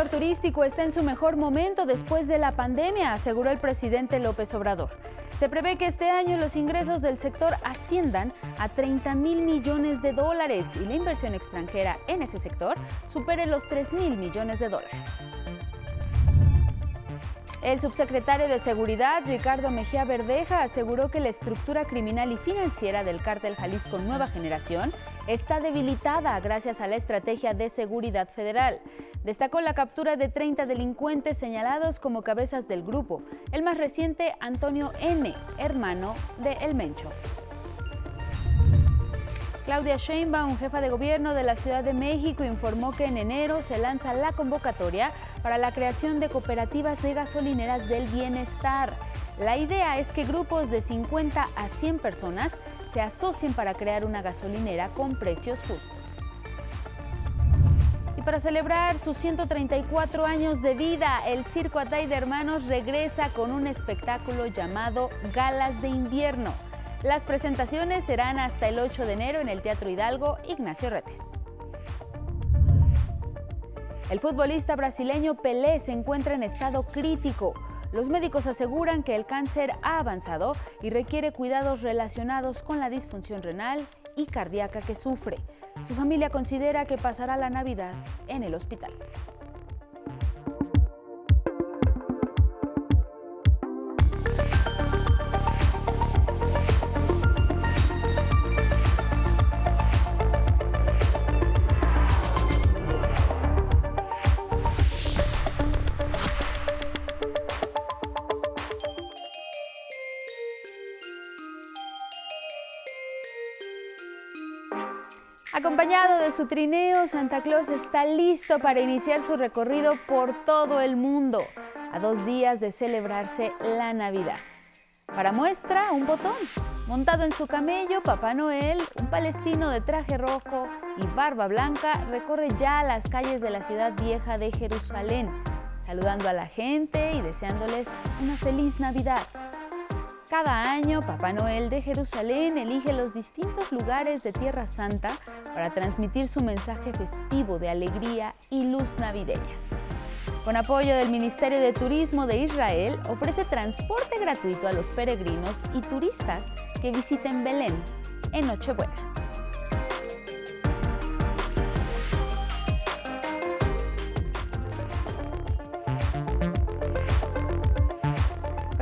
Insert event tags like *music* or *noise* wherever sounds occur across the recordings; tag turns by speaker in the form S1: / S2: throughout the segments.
S1: Sector turístico está en su mejor momento después de la pandemia, aseguró el presidente López Obrador. Se prevé que este año los ingresos del sector asciendan a 30 mil millones de dólares y la inversión extranjera en ese sector supere los 3 mil millones de dólares. El subsecretario de Seguridad, Ricardo Mejía Verdeja, aseguró que la estructura criminal y financiera del cártel Jalisco Nueva Generación está debilitada gracias a la estrategia de seguridad federal. Destacó la captura de 30 delincuentes señalados como cabezas del grupo, el más reciente Antonio N., hermano de El Mencho. Claudia Sheinbaum, jefa de gobierno de la Ciudad de México, informó que en enero se lanza la convocatoria para la creación de cooperativas de gasolineras del bienestar. La idea es que grupos de 50 a 100 personas se asocien para crear una gasolinera con precios justos. Y para celebrar sus 134 años de vida, el Circo Atay de Hermanos regresa con un espectáculo llamado Galas de Invierno. Las presentaciones serán hasta el 8 de enero en el Teatro Hidalgo Ignacio Retes. El futbolista brasileño Pelé se encuentra en estado crítico. Los médicos aseguran que el cáncer ha avanzado y requiere cuidados relacionados con la disfunción renal y cardíaca que sufre. Su familia considera que pasará la Navidad en el hospital. Acompañado de su trineo, Santa Claus está listo para iniciar su recorrido por todo el mundo, a dos días de celebrarse la Navidad. Para muestra, un botón. Montado en su camello, Papá Noel, un palestino de traje rojo y barba blanca, recorre ya las calles de la ciudad vieja de Jerusalén, saludando a la gente y deseándoles una feliz Navidad. Cada año, Papá Noel de Jerusalén elige los distintos lugares de Tierra Santa para transmitir su mensaje festivo de alegría y luz navideñas. Con apoyo del Ministerio de Turismo de Israel, ofrece transporte gratuito a los peregrinos y turistas que visiten Belén en Nochebuena.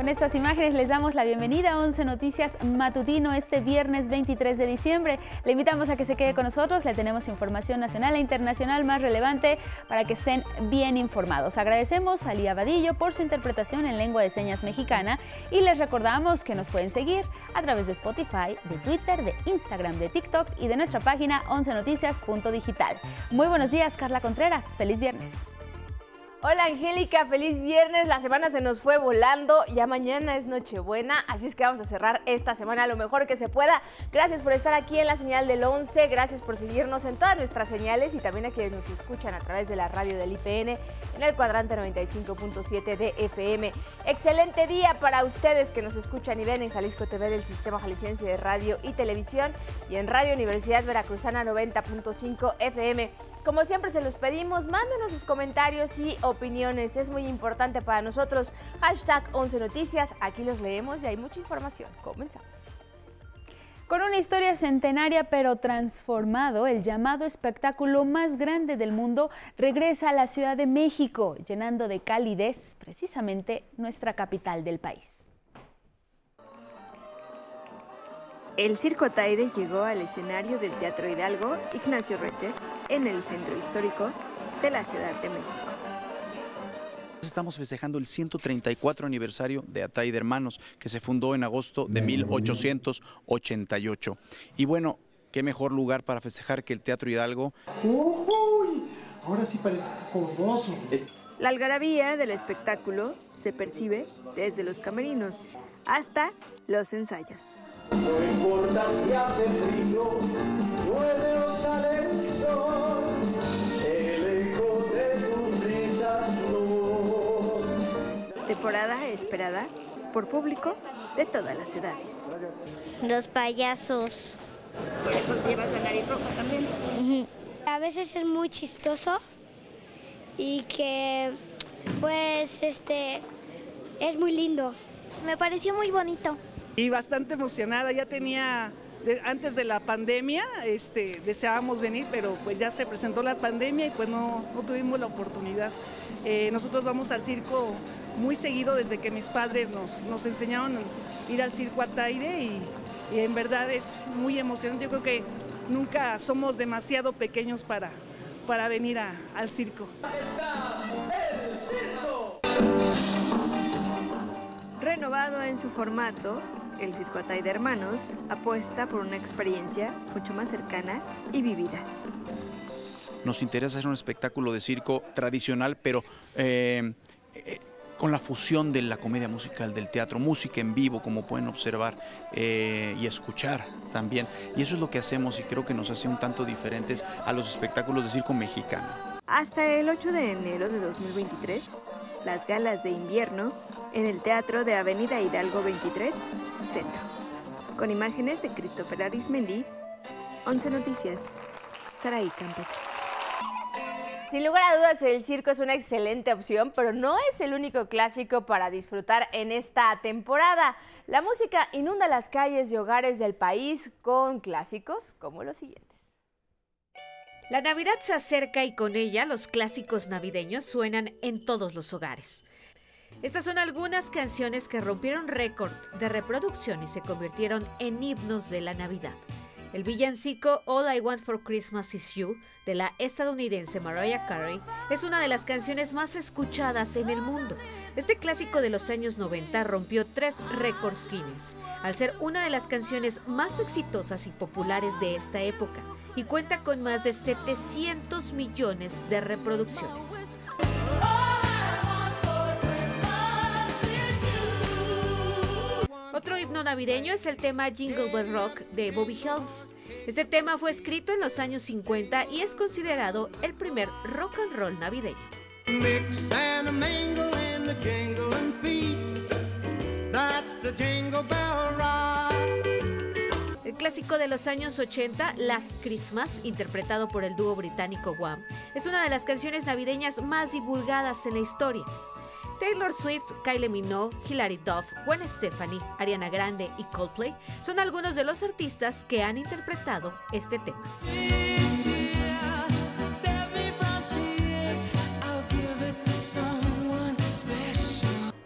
S1: Estas imágenes les damos la bienvenida a 11 Noticias Matutino este viernes 23 de diciembre. Le invitamos a que se quede con nosotros, le tenemos información nacional e internacional más relevante para que estén bien informados. Agradecemos a Lía Vadillo por su interpretación en lengua de señas mexicana y les recordamos que nos pueden seguir a través de Spotify, de Twitter, de Instagram, de TikTok y de nuestra página 11noticias.digital. Muy buenos días, Carla Contreras. Feliz viernes.
S2: Hola Angélica, feliz viernes. La semana se nos fue volando. Ya mañana es Nochebuena, así es que vamos a cerrar esta semana lo mejor que se pueda. Gracias por estar aquí en la señal del 11. Gracias por seguirnos en todas nuestras señales y también a quienes nos escuchan a través de la radio del IPN en el cuadrante 95.7 de FM. Excelente día para ustedes que nos escuchan y ven en Jalisco TV del Sistema Jalisciense de Radio y Televisión y en Radio Universidad Veracruzana 90.5 FM. Como siempre se los pedimos, mándenos sus comentarios y opiniones. Es muy importante para nosotros. Hashtag 11 Noticias. Aquí los leemos y hay mucha información. Comenzamos.
S1: Con una historia centenaria pero transformado, el llamado espectáculo más grande del mundo regresa a la Ciudad de México, llenando de calidez precisamente nuestra capital del país.
S3: El Circo Taide llegó al escenario del Teatro Hidalgo Ignacio Retes en el centro histórico de la Ciudad de México.
S4: Estamos festejando el 134 aniversario de Atay de Hermanos, que se fundó en agosto de 1888. Y bueno, qué mejor lugar para festejar que el Teatro Hidalgo.
S5: ¡Uy! Ahora sí parece corroso.
S3: La algarabía del espectáculo se percibe desde los camerinos hasta los ensayos.
S6: No importa si hace frío, llueve o sale el sol, el eco de tus risas
S3: Temporada esperada por público de todas las edades.
S7: Los payasos.
S3: Por eso llevas la nariz roja también.
S7: A veces es muy chistoso y que pues este es muy lindo. Me pareció muy bonito.
S8: Y bastante emocionada, ya tenía antes de la pandemia, este, deseábamos venir, pero pues ya se presentó la pandemia y pues no, no tuvimos la oportunidad. Eh, nosotros vamos al circo muy seguido desde que mis padres nos, nos enseñaron a ir al circo Ataide y, y en verdad es muy emocionante. Yo creo que nunca somos demasiado pequeños para, para venir a- al circo.
S3: Renovado en su formato, el Circo Atay de Hermanos apuesta por una experiencia mucho más cercana y vivida.
S4: Nos interesa hacer un espectáculo de circo tradicional, pero eh, eh, con la fusión de la comedia musical, del teatro, música en vivo, como pueden observar eh, y escuchar también. Y eso es lo que hacemos y creo que nos hace un tanto diferentes a los espectáculos de circo mexicano.
S3: Hasta el 8 de enero de 2023, las galas de invierno en el Teatro de Avenida Hidalgo 23, Centro. Con imágenes de Christopher Arismendi, 11 Noticias, Saraí Campeche.
S2: Sin lugar a dudas, el circo es una excelente opción, pero no es el único clásico para disfrutar en esta temporada. La música inunda las calles y hogares del país con clásicos como los siguientes.
S9: La Navidad se acerca y con ella los clásicos navideños suenan en todos los hogares. Estas son algunas canciones que rompieron récord de reproducción y se convirtieron en himnos de la Navidad. El villancico All I Want for Christmas Is You de la estadounidense Mariah Carey es una de las canciones más escuchadas en el mundo. Este clásico de los años 90 rompió tres récords Guinness, al ser una de las canciones más exitosas y populares de esta época, y cuenta con más de 700 millones de reproducciones. Otro himno navideño es el tema Jingle Bell Rock de Bobby Helms. Este tema fue escrito en los años 50 y es considerado el primer rock and roll navideño.
S6: Mix and a.
S9: El clásico de los años 80, Last Christmas, interpretado por el dúo británico Wham, es una de las canciones navideñas más divulgadas en la historia. Taylor Swift, Kylie Minogue, Hilary Duff, Gwen Stefani, Ariana Grande y Coldplay son algunos de los artistas que han interpretado este tema.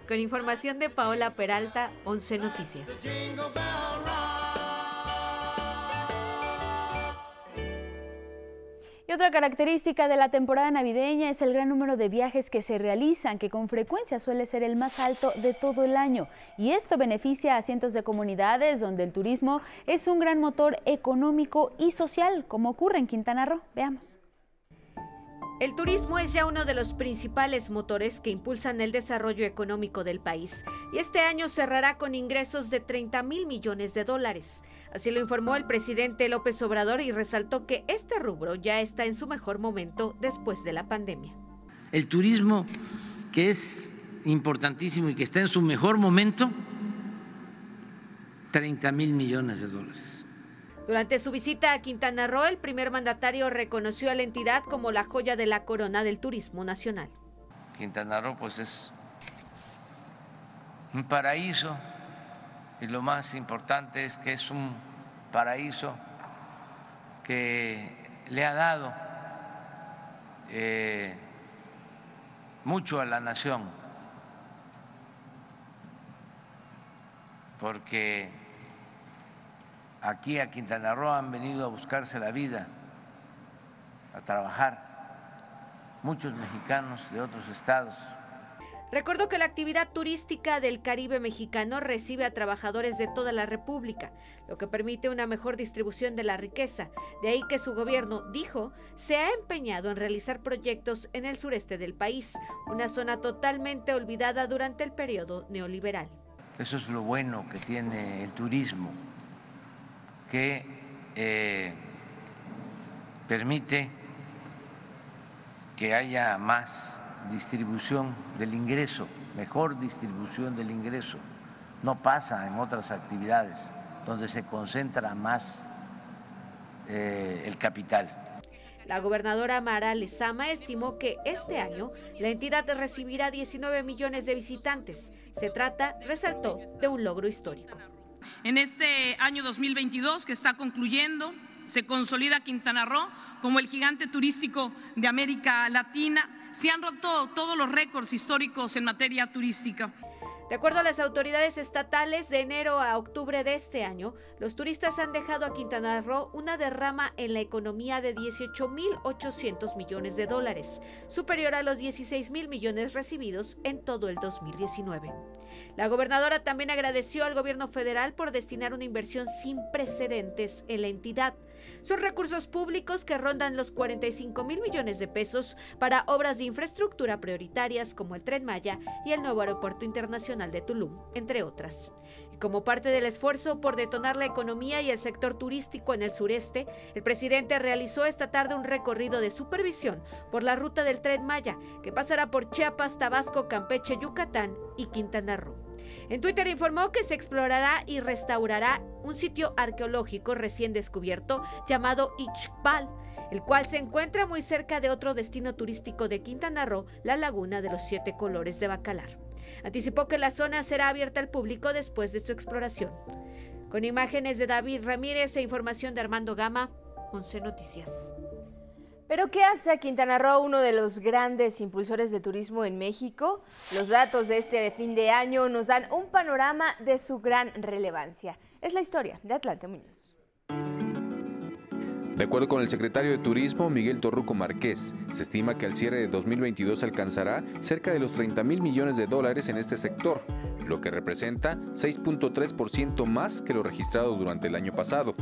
S9: Con información de Paola Peralta, 11 Noticias.
S1: Y otra característica de la temporada navideña es el gran número de viajes que se realizan, que con frecuencia suele ser el más alto de todo el año. Y esto beneficia a cientos de comunidades donde el turismo es un gran motor económico y social, como ocurre en Quintana Roo. Veamos.
S9: El turismo es ya uno de los principales motores que impulsan el desarrollo económico del país y este año cerrará con ingresos de 30 mil millones de dólares. Así lo informó el presidente López Obrador y resaltó que este rubro ya está en su mejor momento después de la pandemia.
S10: El turismo, que es importantísimo y que está en su mejor momento, 30 mil millones de dólares.
S9: Durante su visita a Quintana Roo, el primer mandatario reconoció a la entidad como la joya de la corona del turismo nacional.
S10: Quintana Roo pues es un paraíso y lo más importante es que es un paraíso que le ha dado eh, mucho a la nación, porque aquí a Quintana Roo han venido a buscarse la vida, a trabajar muchos mexicanos de otros estados.
S9: Recordó que la actividad turística del Caribe mexicano recibe a trabajadores de toda la República, lo que permite una mejor distribución de la riqueza. De ahí que su gobierno, dijo, se ha empeñado en realizar proyectos en el sureste del país, una zona totalmente olvidada durante el periodo neoliberal.
S10: Eso es lo bueno que tiene el turismo, que eh, permite que haya más distribución del ingreso, mejor distribución del ingreso. No pasa en otras actividades donde se concentra más eh, el capital.
S9: La gobernadora Mara Lezama estimó que este año la entidad recibirá 19 millones de visitantes. Se trata, resaltó, de un logro histórico.
S11: En este año 2022 que está concluyendo, se consolida Quintana Roo como el gigante turístico de América Latina. Se han roto todos los récords históricos en materia turística.
S9: De acuerdo a las autoridades estatales, de enero a octubre de este año, los turistas han dejado a Quintana Roo una derrama en la economía de 18.800 millones de dólares, superior a los 16.000 millones recibidos en todo el 2019. La gobernadora también agradeció al gobierno federal por destinar una inversión sin precedentes en la entidad. Son recursos públicos que rondan los 45 mil millones de pesos para obras de infraestructura prioritarias como el Tren Maya y el nuevo Aeropuerto Internacional de Tulum, entre otras. Y como parte del esfuerzo por detonar la economía y el sector turístico en el sureste, el presidente realizó esta tarde un recorrido de supervisión por la ruta del Tren Maya, que pasará por Chiapas, Tabasco, Campeche, Yucatán y Quintana Roo. En Twitter informó que se explorará y restaurará un sitio arqueológico recién descubierto llamado Ichbal, el cual se encuentra muy cerca de otro destino turístico de Quintana Roo, la Laguna de los Siete Colores de Bacalar. Anticipó que la zona será abierta al público después de su exploración. Con imágenes de David Ramírez e información de Armando Gama, 11 Noticias.
S2: ¿Pero qué hace a Quintana Roo uno de los grandes impulsores de turismo en México? Los datos de este fin de año nos dan un panorama de su gran relevancia. Es la historia de Atlante Muñoz.
S12: De acuerdo con el secretario de Turismo, Miguel Torruco Márquez, se estima que al cierre de 2022 alcanzará cerca de los 30 mil millones de dólares en este sector, lo que representa 6.3% más que lo registrado durante el año pasado.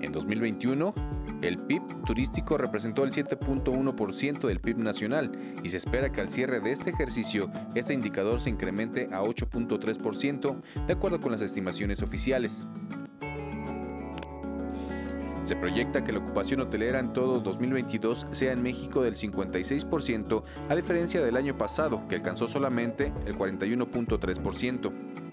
S12: En 2021, el PIB turístico representó el 7.1% del PIB nacional y se espera que al cierre de este ejercicio este indicador se incremente a 8.3% de acuerdo con las estimaciones oficiales. Se proyecta que la ocupación hotelera en todo 2022 sea en México del 56%, a diferencia del año pasado, que alcanzó solamente el 41.3%.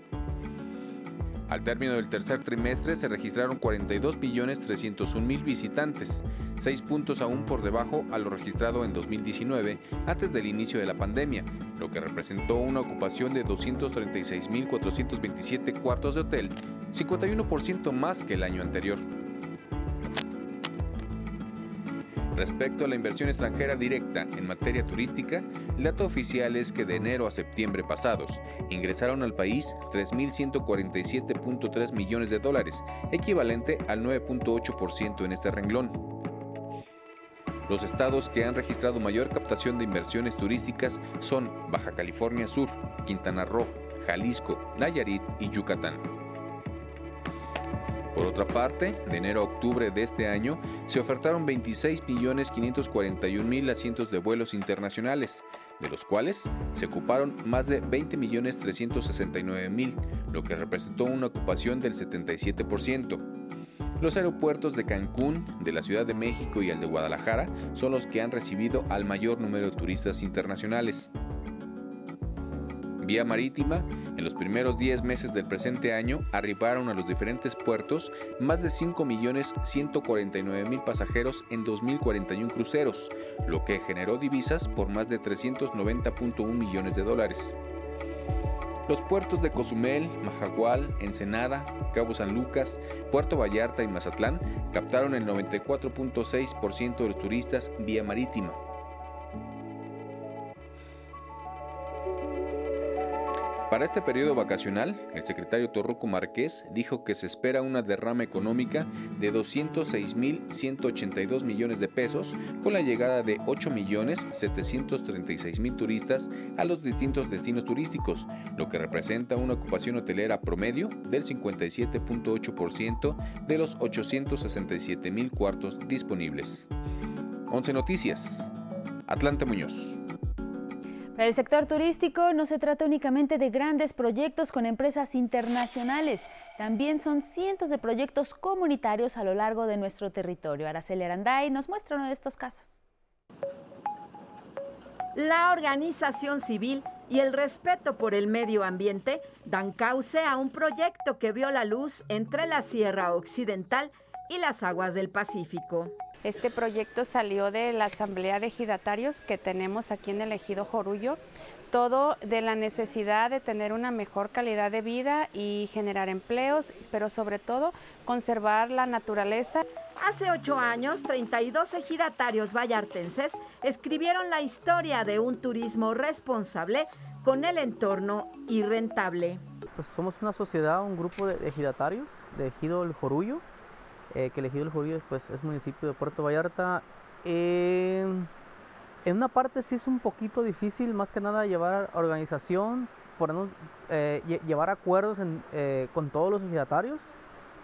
S12: Al término del tercer trimestre se registraron 42.301.000 visitantes, 6 puntos aún por debajo a lo registrado en 2019 antes del inicio de la pandemia, lo que representó una ocupación de 236.427 cuartos de hotel, 51% más que el año anterior. Respecto a la inversión extranjera directa en materia turística, el dato oficial es que de enero a septiembre pasados ingresaron al país 3.147.3 millones de dólares, equivalente al 9.8% en este renglón. Los estados que han registrado mayor captación de inversiones turísticas son Baja California Sur, Quintana Roo, Jalisco, Nayarit y Yucatán. Por otra parte, de enero a octubre de este año se ofertaron 26.541.000 asientos de vuelos internacionales, de los cuales se ocuparon más de 20.369.000, lo que representó una ocupación del 77%. Los aeropuertos de Cancún, de la Ciudad de México y el de Guadalajara son los que han recibido al mayor número de turistas internacionales. Vía marítima, en los primeros 10 meses del presente año arribaron a los diferentes puertos más de 5.149.000 pasajeros en 2.041 cruceros, lo que generó divisas por más de 390.1 millones de dólares. Los puertos de Cozumel, Majagual, Ensenada, Cabo San Lucas, Puerto Vallarta y Mazatlán captaron el 94.6% de los turistas vía marítima. Para este periodo vacacional, el secretario Torruco Márquez dijo que se espera una derrama económica de 206.182 millones de pesos con la llegada de 8.736.000 turistas a los distintos destinos turísticos, lo que representa una ocupación hotelera promedio del 57.8% de los 867.000 cuartos disponibles. 11 Noticias. Atlante Muñoz.
S1: Para el sector turístico no se trata únicamente de grandes proyectos con empresas internacionales, también son cientos de proyectos comunitarios a lo largo de nuestro territorio. Araceli Aranday nos muestra uno de estos casos.
S13: La organización civil y el respeto por el medio ambiente dan cauce a un proyecto que vio la luz entre la Sierra Occidental y las aguas del Pacífico.
S14: Este proyecto salió de la Asamblea de Ejidatarios que tenemos aquí en el Ejido Jorullo, todo de la necesidad de tener una mejor calidad de vida y generar empleos, pero sobre todo conservar la naturaleza.
S13: Hace ocho años, 32 ejidatarios vallartenses escribieron la historia de un turismo responsable con el entorno y rentable.
S15: Pues somos una sociedad, un grupo de ejidatarios de Ejido El Jorullo, eh, que el Ejido El Jorullo pues, es municipio de Puerto Vallarta. Eh, en una parte sí es un poquito difícil, más que nada llevar organización, por, eh, llevar acuerdos con todos los ejidatarios,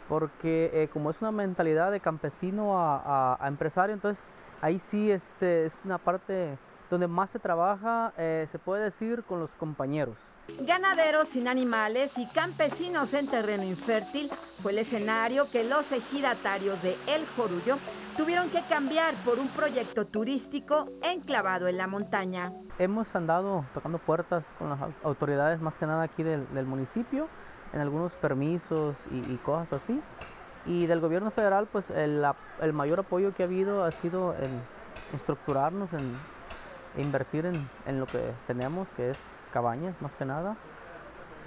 S15: porque como es una mentalidad de campesino a, a, empresario, entonces ahí sí este, es una parte donde más se trabaja, se puede decir, con los compañeros.
S13: Ganaderos sin animales y campesinos en terreno infértil fue el escenario que los ejidatarios de El Jorullo tuvieron que cambiar por un proyecto turístico enclavado en la montaña.
S15: Hemos andado tocando puertas con las autoridades más que nada aquí del, municipio en algunos permisos y, cosas así. Y del gobierno federal, pues el, mayor apoyo que ha habido ha sido en estructurarnos, en invertir en, en lo que tenemos, que es cabañas más que nada.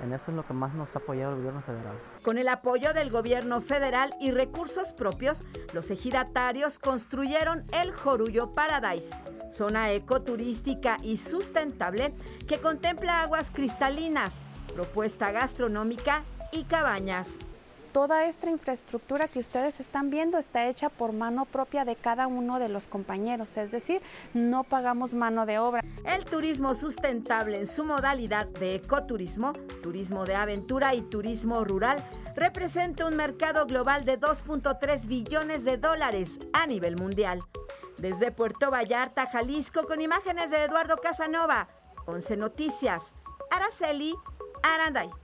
S15: En eso es lo que más nos ha apoyado el gobierno federal.
S13: Con el apoyo del gobierno federal y recursos propios, los ejidatarios construyeron el Jorullo Paradise, zona ecoturística y sustentable que contempla aguas cristalinas, propuesta gastronómica y cabañas
S14: toda esta infraestructura que ustedes están viendo está hecha por mano propia de cada uno de los compañeros, es decir, no pagamos mano de obra.
S13: El turismo sustentable en su modalidad de ecoturismo, turismo de aventura y turismo rural representa un mercado global de 2.3 billones de dólares a nivel mundial. Desde Puerto Vallarta, Jalisco, con imágenes de Eduardo Casanova, 11 Noticias, Araceli Aranday.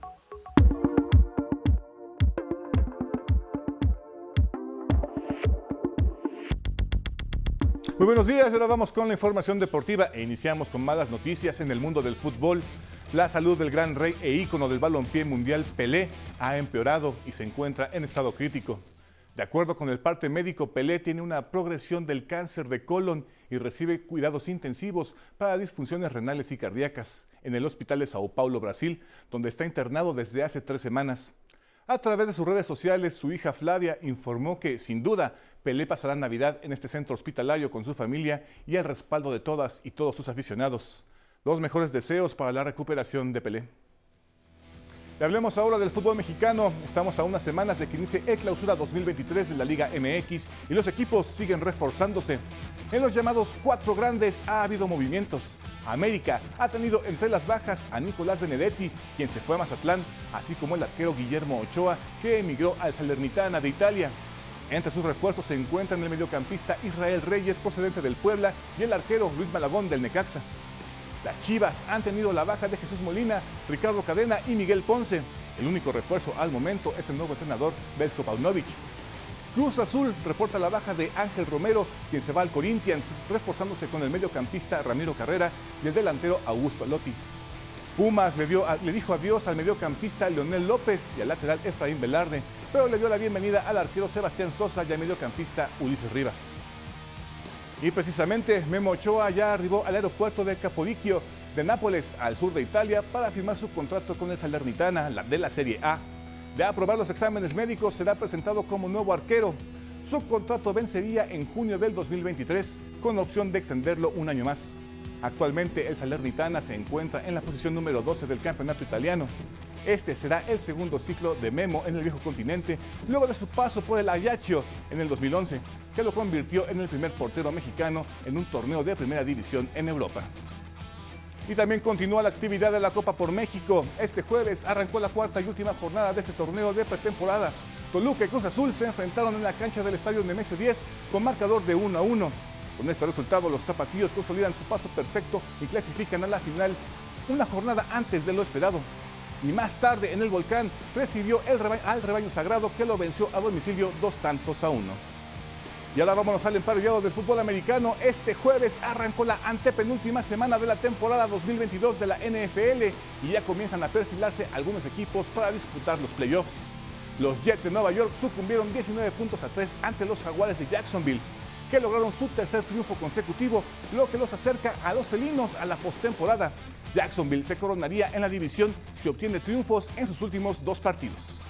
S16: Muy buenos días, ahora vamos con la información deportiva e iniciamos con malas noticias en el mundo del fútbol. La salud del gran rey e ícono del balompié mundial Pelé ha empeorado y se encuentra en estado crítico. De acuerdo con el parte médico, Pelé tiene una progresión del cáncer de colon y recibe cuidados intensivos para disfunciones renales y cardíacas en el Hospital de Sao Paulo, Brasil, donde está internado desde hace tres semanas. A través de sus redes sociales, su hija Flavia informó que, sin duda, Pelé pasará Navidad en este centro hospitalario con su familia y el respaldo de todas y todos sus aficionados. Los mejores deseos para la recuperación de Pelé. Le hablemos ahora del fútbol mexicano. Estamos a unas semanas de que inicie el clausura 2023 de la Liga MX y los equipos siguen reforzándose. En los llamados cuatro grandes ha habido movimientos. América ha tenido entre las bajas a Nicolás Benedetti, quien se fue a Mazatlán, así como el arquero Guillermo Ochoa, que emigró al Salernitana de Italia. Entre sus refuerzos se encuentran el mediocampista Israel Reyes, procedente del Puebla, y el arquero Luis Malagón del Necaxa. Las Chivas han tenido la baja de Jesús Molina, Ricardo Cadena y Miguel Ponce. El único refuerzo al momento es el nuevo entrenador Belko Paunovic. Cruz Azul reporta la baja de Ángel Romero, quien se va al Corinthians, reforzándose con el mediocampista Ramiro Carrera y el delantero Augusto Lotti. Pumas le, dio, le dijo adiós al mediocampista Leonel López y al lateral Efraín Velarde, pero le dio la bienvenida al arquero Sebastián Sosa y al mediocampista Ulises Rivas. Y precisamente Memo Ochoa ya arribó al aeropuerto de Capodichio de Nápoles, al sur de Italia, para firmar su contrato con el Salernitana de la Serie A. De aprobar los exámenes médicos, será presentado como nuevo arquero. Su contrato vencería en junio del 2023 con opción de extenderlo un año más. Actualmente el Salernitana se encuentra en la posición número 12 del campeonato italiano. Este será el segundo ciclo de Memo en el viejo continente, luego de su paso por el Ajaccio en el 2011, que lo convirtió en el primer portero mexicano en un torneo de primera división en Europa. Y también continúa la actividad de la Copa por México. Este jueves arrancó la cuarta y última jornada de este torneo de pretemporada. Toluca y Cruz Azul se enfrentaron en la cancha del estadio Nemesio 10 con marcador de 1 a 1. Con este resultado, los tapatíos consolidan su paso perfecto y clasifican a la final una jornada antes de lo esperado. Y más tarde en el volcán recibió al rebaño sagrado que lo venció a domicilio dos tantos a uno. Y ahora vámonos al emparellado del fútbol americano. Este jueves arrancó la antepenúltima semana de la temporada 2022 de la NFL y ya comienzan a perfilarse algunos equipos para disputar los playoffs. Los Jets de Nueva York sucumbieron 19 puntos a 3 ante los Jaguares de Jacksonville. Que lograron su tercer triunfo consecutivo, lo que los acerca a los felinos a la postemporada. Jacksonville se coronaría en la división si obtiene triunfos en sus últimos dos partidos.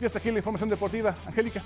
S16: Y hasta aquí la información deportiva. Angélica.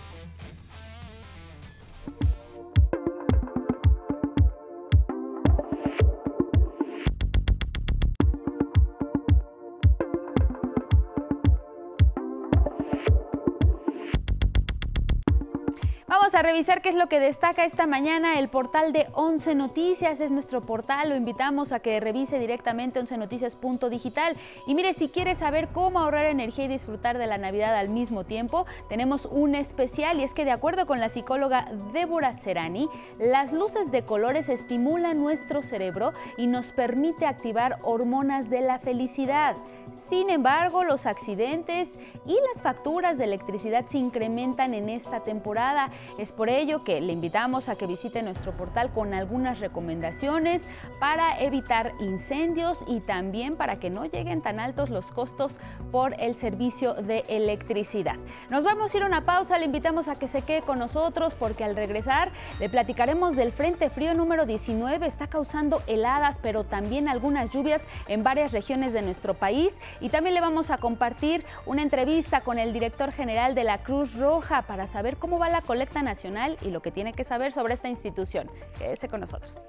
S1: Revisar qué es lo que destaca esta mañana el portal de 11 Noticias. Es nuestro portal, lo invitamos a que revise directamente 11noticias.digital. Y mire, si quieres saber cómo ahorrar energía y disfrutar de la Navidad al mismo tiempo, tenemos un especial y es que de acuerdo con la psicóloga Débora Serani, las luces de colores estimulan nuestro cerebro y nos permite activar hormonas de la felicidad. Sin embargo, los accidentes y las facturas de electricidad se incrementan en esta temporada. Es por ello que le invitamos a que visite nuestro portal con algunas recomendaciones para evitar incendios y también para que no lleguen tan altos los costos por el servicio de electricidad. Nos vamos a ir a una pausa, le invitamos a que se quede con nosotros porque al regresar le platicaremos del Frente Frío número 19. Está causando heladas, pero también algunas lluvias en varias regiones de nuestro país y también le vamos a compartir una entrevista con el director general de la Cruz Roja para saber cómo va la colecta nacional y lo que tiene que saber sobre esta institución. Quédese con nosotros.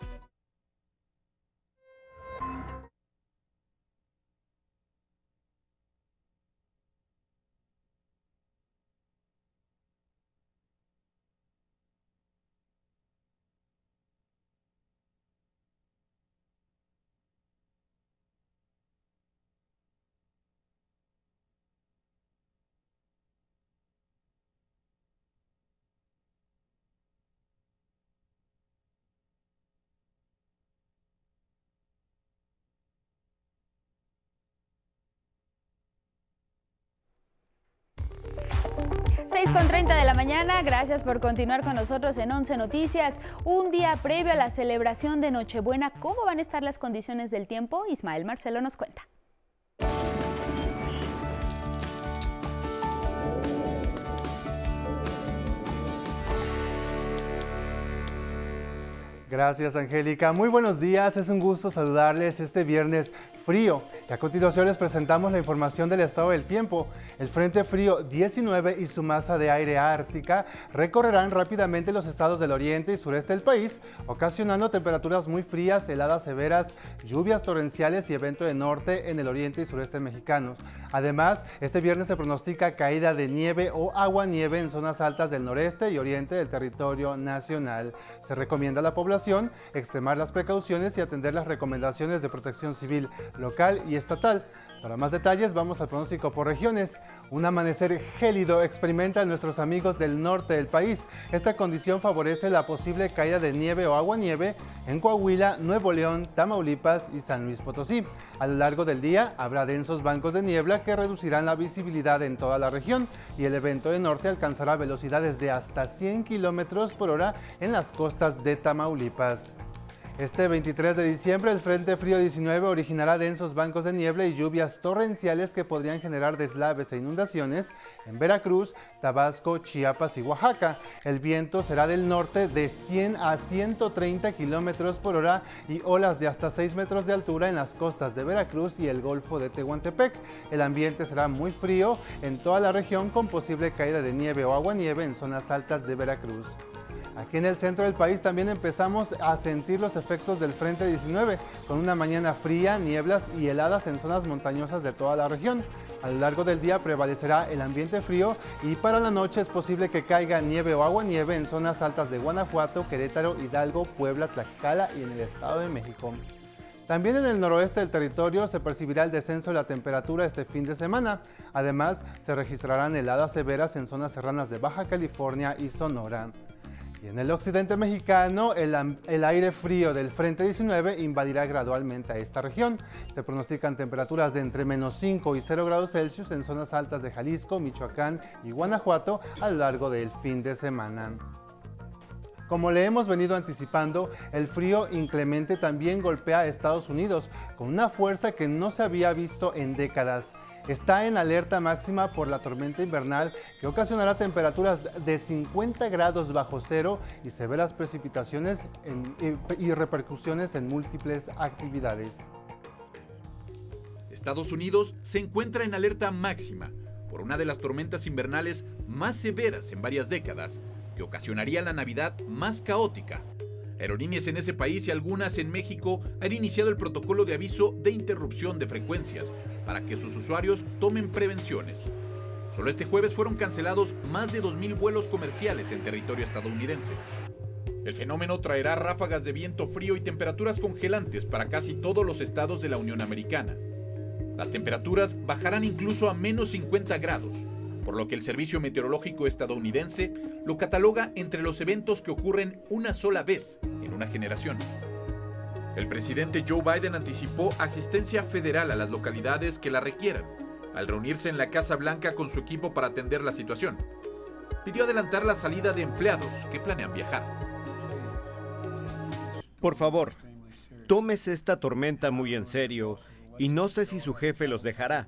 S1: 6 con 30 de la mañana, gracias por continuar con nosotros en 11 Noticias. Un día previo a la celebración de Nochebuena, ¿cómo van a estar las condiciones del tiempo? Ismael Marcelo nos cuenta.
S17: Gracias, Angélica. Muy buenos días. Es un gusto saludarles este viernes frío. Y a continuación les presentamos la información del estado del tiempo. El Frente Frío 19 y su masa de aire ártica recorrerán rápidamente los estados del oriente y sureste del país, ocasionando temperaturas muy frías, heladas severas, lluvias torrenciales y evento de norte en el oriente y sureste mexicanos. Además, este viernes se pronostica caída de nieve o agua nieve en zonas altas del noreste y oriente del territorio nacional. Se recomienda a la población extremar las precauciones y atender las recomendaciones de protección civil local y estatal. Para más detalles vamos al pronóstico por regiones. Un amanecer gélido experimentan nuestros amigos del norte del país. Esta condición favorece la posible caída de nieve o agua-nieve en Coahuila, Nuevo León, Tamaulipas y San Luis Potosí. A lo largo del día habrá densos bancos de niebla que reducirán la visibilidad en toda la región y el evento de norte alcanzará velocidades de hasta 100 kilómetros por hora en las costas de Tamaulipas. Este 23 de diciembre, el Frente Frío 19 originará densos bancos de niebla y lluvias torrenciales que podrían generar deslaves e inundaciones en Veracruz, Tabasco, Chiapas y Oaxaca. El viento será del norte de 100 a 130 kilómetros por hora y olas de hasta 6 metros de altura en las costas de Veracruz y el Golfo de Tehuantepec. El ambiente será muy frío en toda la región con posible caída de nieve o agua-nieve en zonas altas de Veracruz. Aquí en el centro del país también empezamos a sentir los efectos del Frente 19, con una mañana fría, nieblas y heladas en zonas montañosas de toda la región. A lo largo del día prevalecerá el ambiente frío y para la noche es posible que caiga nieve o agua nieve en zonas altas de Guanajuato, Querétaro, Hidalgo, Puebla, Tlaxcala y en el Estado de México. También en el noroeste del territorio se percibirá el descenso de la temperatura este fin de semana. Además, se registrarán heladas severas en zonas serranas de Baja California y Sonora. Y en el occidente mexicano, el, aire frío del Frente 19 invadirá gradualmente a esta región. Se pronostican temperaturas de entre menos 5 y 0 grados Celsius en zonas altas de Jalisco, Michoacán y Guanajuato a lo largo del fin de semana. Como le hemos venido anticipando, el frío inclemente también golpea a Estados Unidos con una fuerza que no se había visto en décadas está en alerta máxima por la tormenta invernal que ocasionará temperaturas de 50 grados bajo cero y severas precipitaciones y repercusiones en múltiples actividades.
S18: Estados Unidos se encuentra en alerta máxima por una de las tormentas invernales más severas en varias décadas, que ocasionaría la Navidad más caótica Aerolíneas en ese país y algunas en México han iniciado el protocolo de aviso de interrupción de frecuencias para que sus usuarios tomen prevenciones. Solo este jueves fueron cancelados más de 2.000 vuelos comerciales en territorio estadounidense. El fenómeno traerá ráfagas de viento frío y temperaturas congelantes para casi todos los estados de la Unión Americana. Las temperaturas bajarán incluso a menos 50 grados, por lo que el Servicio Meteorológico estadounidense lo cataloga entre los eventos que ocurren una sola vez en una generación. El presidente Joe Biden anticipó asistencia federal a las localidades que la requieran, al reunirse en la Casa Blanca con su equipo para atender la situación. Pidió adelantar la salida de empleados que planean viajar.
S19: Por favor, tómese esta tormenta muy en serio y no sé si su jefe los dejará,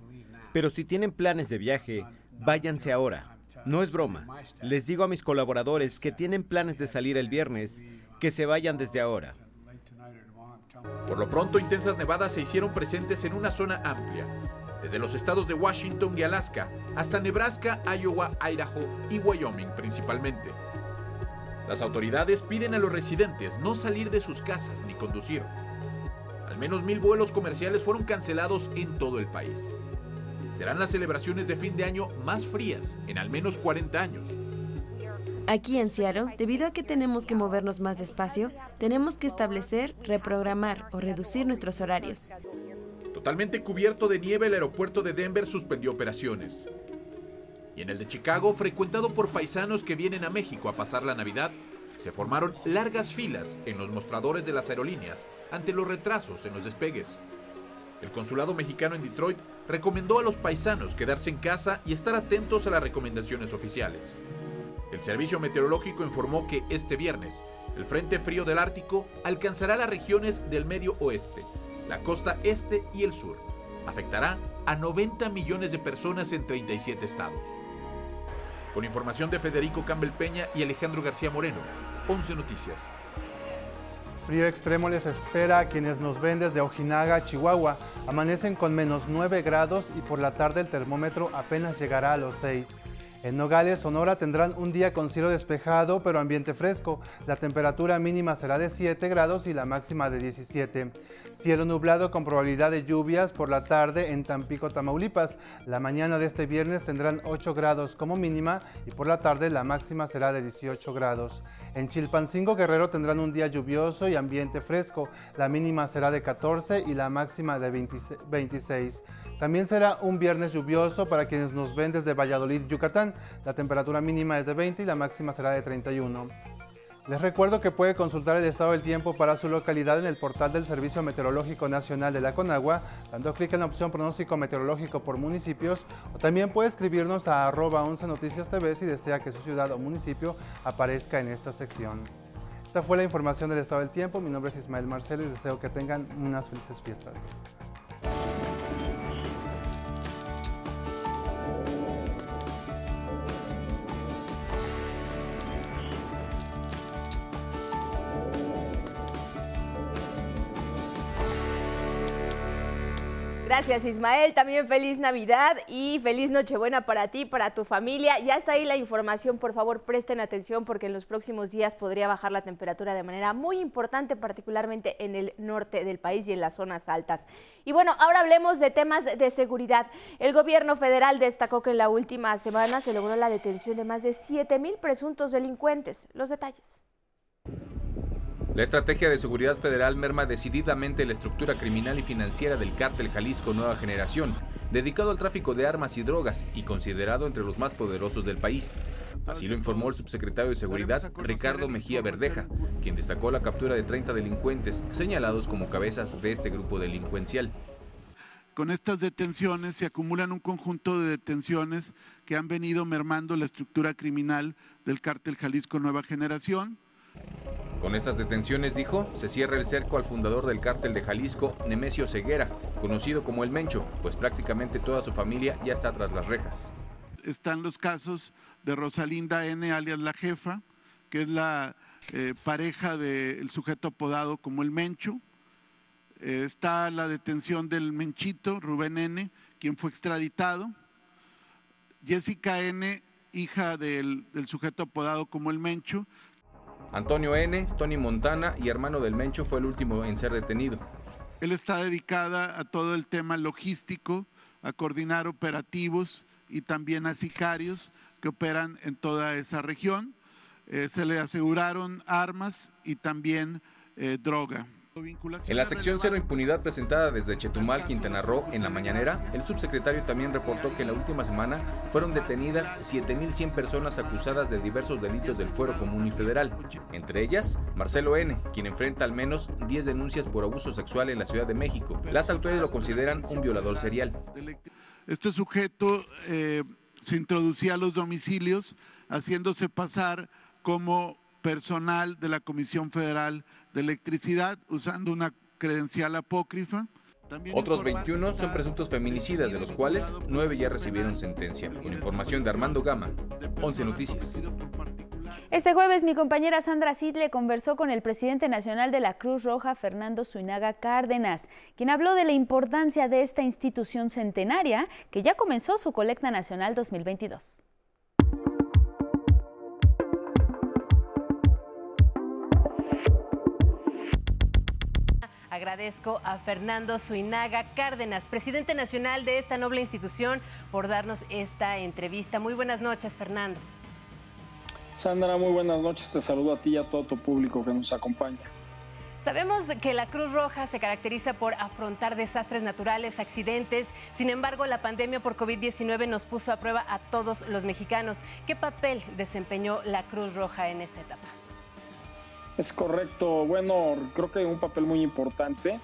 S19: pero si tienen planes de viaje, váyanse ahora. No es broma. Les digo a mis colaboradores que tienen planes de salir el viernes, que se vayan desde ahora.
S18: Por lo pronto, intensas nevadas se hicieron presentes en una zona amplia, desde los estados de Washington y Alaska hasta Nebraska, Iowa, Idaho y Wyoming principalmente. Las autoridades piden a los residentes no salir de sus casas ni conducir. Al menos mil vuelos comerciales fueron cancelados en todo el país serán las celebraciones de fin de año más frías en al menos 40 años.
S20: Aquí en Seattle, debido a que tenemos que movernos más despacio, tenemos que establecer, reprogramar o reducir nuestros horarios.
S18: Totalmente cubierto de nieve, el aeropuerto de Denver suspendió operaciones. Y en el de Chicago, frecuentado por paisanos que vienen a México a pasar la Navidad, se formaron largas filas en los mostradores de las aerolíneas ante los retrasos en los despegues. El consulado mexicano en Detroit recomendó a los paisanos quedarse en casa y estar atentos a las recomendaciones oficiales. El Servicio Meteorológico informó que este viernes el Frente Frío del Ártico alcanzará las regiones del medio oeste, la costa este y el sur. Afectará a 90 millones de personas en 37 estados. Con información de Federico Campbell Peña y Alejandro García Moreno, 11 Noticias.
S17: Frío extremo les espera a quienes nos ven desde Ojinaga, Chihuahua. Amanecen con menos 9 grados y por la tarde el termómetro apenas llegará a los 6. En Nogales, Sonora tendrán un día con cielo despejado pero ambiente fresco. La temperatura mínima será de 7 grados y la máxima de 17. Cielo nublado con probabilidad de lluvias por la tarde en Tampico, Tamaulipas. La mañana de este viernes tendrán 8 grados como mínima y por la tarde la máxima será de 18 grados. En Chilpancingo, Guerrero tendrán un día lluvioso y ambiente fresco. La mínima será de 14 y la máxima de 26. También será un viernes lluvioso para quienes nos ven desde Valladolid, Yucatán. La temperatura mínima es de 20 y la máxima será de 31. Les recuerdo que puede consultar el estado del tiempo para su localidad en el portal del Servicio Meteorológico Nacional de la Conagua, dando clic en la opción pronóstico meteorológico por municipios, o también puede escribirnos a arroba 11 Noticias TV si desea que su ciudad o municipio aparezca en esta sección. Esta fue la información del estado del tiempo. Mi nombre es Ismael Marcelo y deseo que tengan unas felices fiestas.
S2: Gracias Ismael, también feliz Navidad y feliz Nochebuena para ti, para tu familia. Ya está ahí la información, por favor presten atención porque en los próximos días podría bajar la temperatura de manera muy importante, particularmente en el norte del país y en las zonas altas. Y bueno, ahora hablemos de temas de seguridad. El gobierno federal destacó que en la última semana se logró la detención de más de 7 mil presuntos delincuentes. Los detalles.
S12: La estrategia de seguridad federal merma decididamente la estructura criminal y financiera del cártel Jalisco Nueva Generación, dedicado al tráfico de armas y drogas y considerado entre los más poderosos del país. Así lo informó el subsecretario de Seguridad, Ricardo Mejía Verdeja, quien destacó la captura de 30 delincuentes señalados como cabezas de este grupo delincuencial.
S21: Con estas detenciones se acumulan un conjunto de detenciones que han venido mermando la estructura criminal del cártel Jalisco Nueva Generación.
S12: Con estas detenciones, dijo, se cierra el cerco al fundador del cártel de Jalisco, Nemesio Ceguera, conocido como El Mencho, pues prácticamente toda su familia ya está tras las rejas.
S21: Están los casos de Rosalinda N., alias la jefa, que es la eh, pareja del sujeto apodado como El Mencho. Eh, está la detención del Menchito, Rubén N., quien fue extraditado. Jessica N., hija del, del sujeto apodado como El Mencho,
S12: Antonio N., Tony Montana y hermano del Mencho fue el último en ser detenido.
S21: Él está dedicada a todo el tema logístico, a coordinar operativos y también a sicarios que operan en toda esa región. Eh, se le aseguraron armas y también eh, droga.
S12: En la sección Cero Impunidad presentada desde Chetumal, Quintana Roo, en la mañanera, el subsecretario también reportó que en la última semana fueron detenidas 7.100 personas acusadas de diversos delitos del fuero común y federal. Entre ellas, Marcelo N., quien enfrenta al menos 10 denuncias por abuso sexual en la Ciudad de México. Las autoridades lo consideran un violador serial.
S21: Este sujeto eh, se introducía a los domicilios haciéndose pasar como personal de la Comisión Federal de Electricidad usando una credencial apócrifa.
S12: Otros 21 son presuntos feminicidas, de los cuales 9 ya recibieron sentencia. Con información de Armando Gama, 11 Noticias.
S1: Este jueves mi compañera Sandra Sidle conversó con el presidente nacional de la Cruz Roja, Fernando Zuinaga Cárdenas, quien habló de la importancia de esta institución centenaria que ya comenzó su colecta nacional 2022.
S22: Agradezco a Fernando Suinaga Cárdenas, presidente nacional de esta noble institución, por darnos esta entrevista. Muy buenas noches, Fernando.
S23: Sandra, muy buenas noches. Te saludo a ti y a todo tu público que nos acompaña.
S22: Sabemos que la Cruz Roja se caracteriza por afrontar desastres naturales, accidentes. Sin embargo, la pandemia por COVID-19 nos puso a prueba a todos los mexicanos. ¿Qué papel desempeñó la Cruz Roja en esta etapa?
S23: Es correcto. Bueno, creo que un papel muy importante.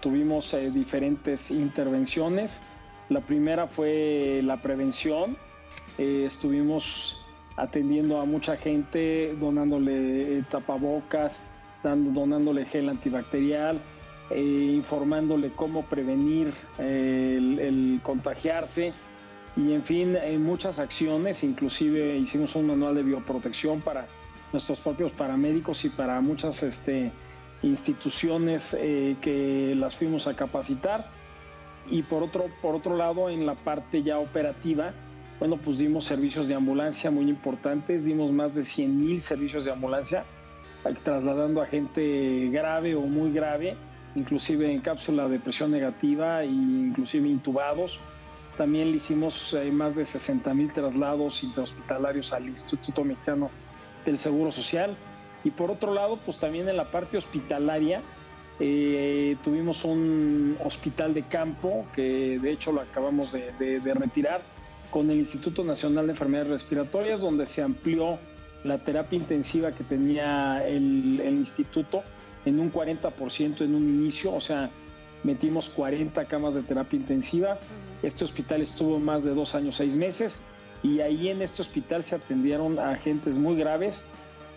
S23: Tuvimos eh, diferentes intervenciones. La primera fue la prevención. Eh, estuvimos atendiendo a mucha gente, donándole eh, tapabocas, dando, donándole gel antibacterial, informándole cómo prevenir el, el, contagiarse. Y en fin, en muchas acciones, inclusive hicimos un manual de bioprotección para nuestros propios paramédicos y para muchas este, instituciones eh, que las fuimos a capacitar. Y por otro, por otro lado, en la parte ya operativa, bueno, pues dimos servicios de ambulancia muy importantes, dimos más de 100 mil servicios de ambulancia, trasladando a gente grave o muy grave, inclusive en cápsula de presión negativa e inclusive intubados. También le hicimos eh, más de 60 mil traslados interhospitalarios al Instituto Mexicano del Seguro Social. Y por otro lado, pues también en la parte hospitalaria, eh, tuvimos un hospital de campo que de hecho lo acabamos de, retirar con el Instituto Nacional de Enfermedades Respiratorias, donde se amplió la terapia intensiva que tenía el, el instituto en un 40% en un inicio, o sea, metimos 40 camas de terapia intensiva. Este hospital estuvo más de dos años, seis meses, y ahí en este hospital se atendieron a agentes muy graves,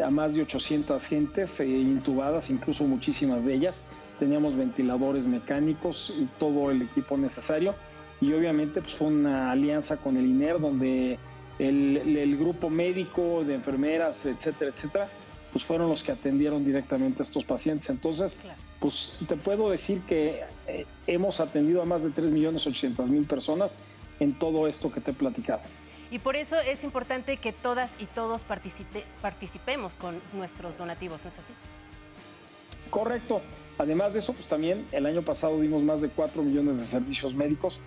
S23: a más de 800 gentes eh, intubadas, incluso muchísimas de ellas. Teníamos ventiladores mecánicos y todo el equipo necesario. Y obviamente pues, fue una alianza con el INER donde el, el grupo médico de enfermeras, etcétera, etcétera, pues fueron los que atendieron directamente a estos pacientes. Entonces, pues te puedo decir que eh, hemos atendido a más de 3.800.000 personas en todo esto que te he platicado.
S22: Y por eso es importante que todas y todos participemos con nuestros donativos, ¿no es así?
S23: Correcto. Además de eso, pues también el año pasado dimos más de 4 millones de servicios médicos,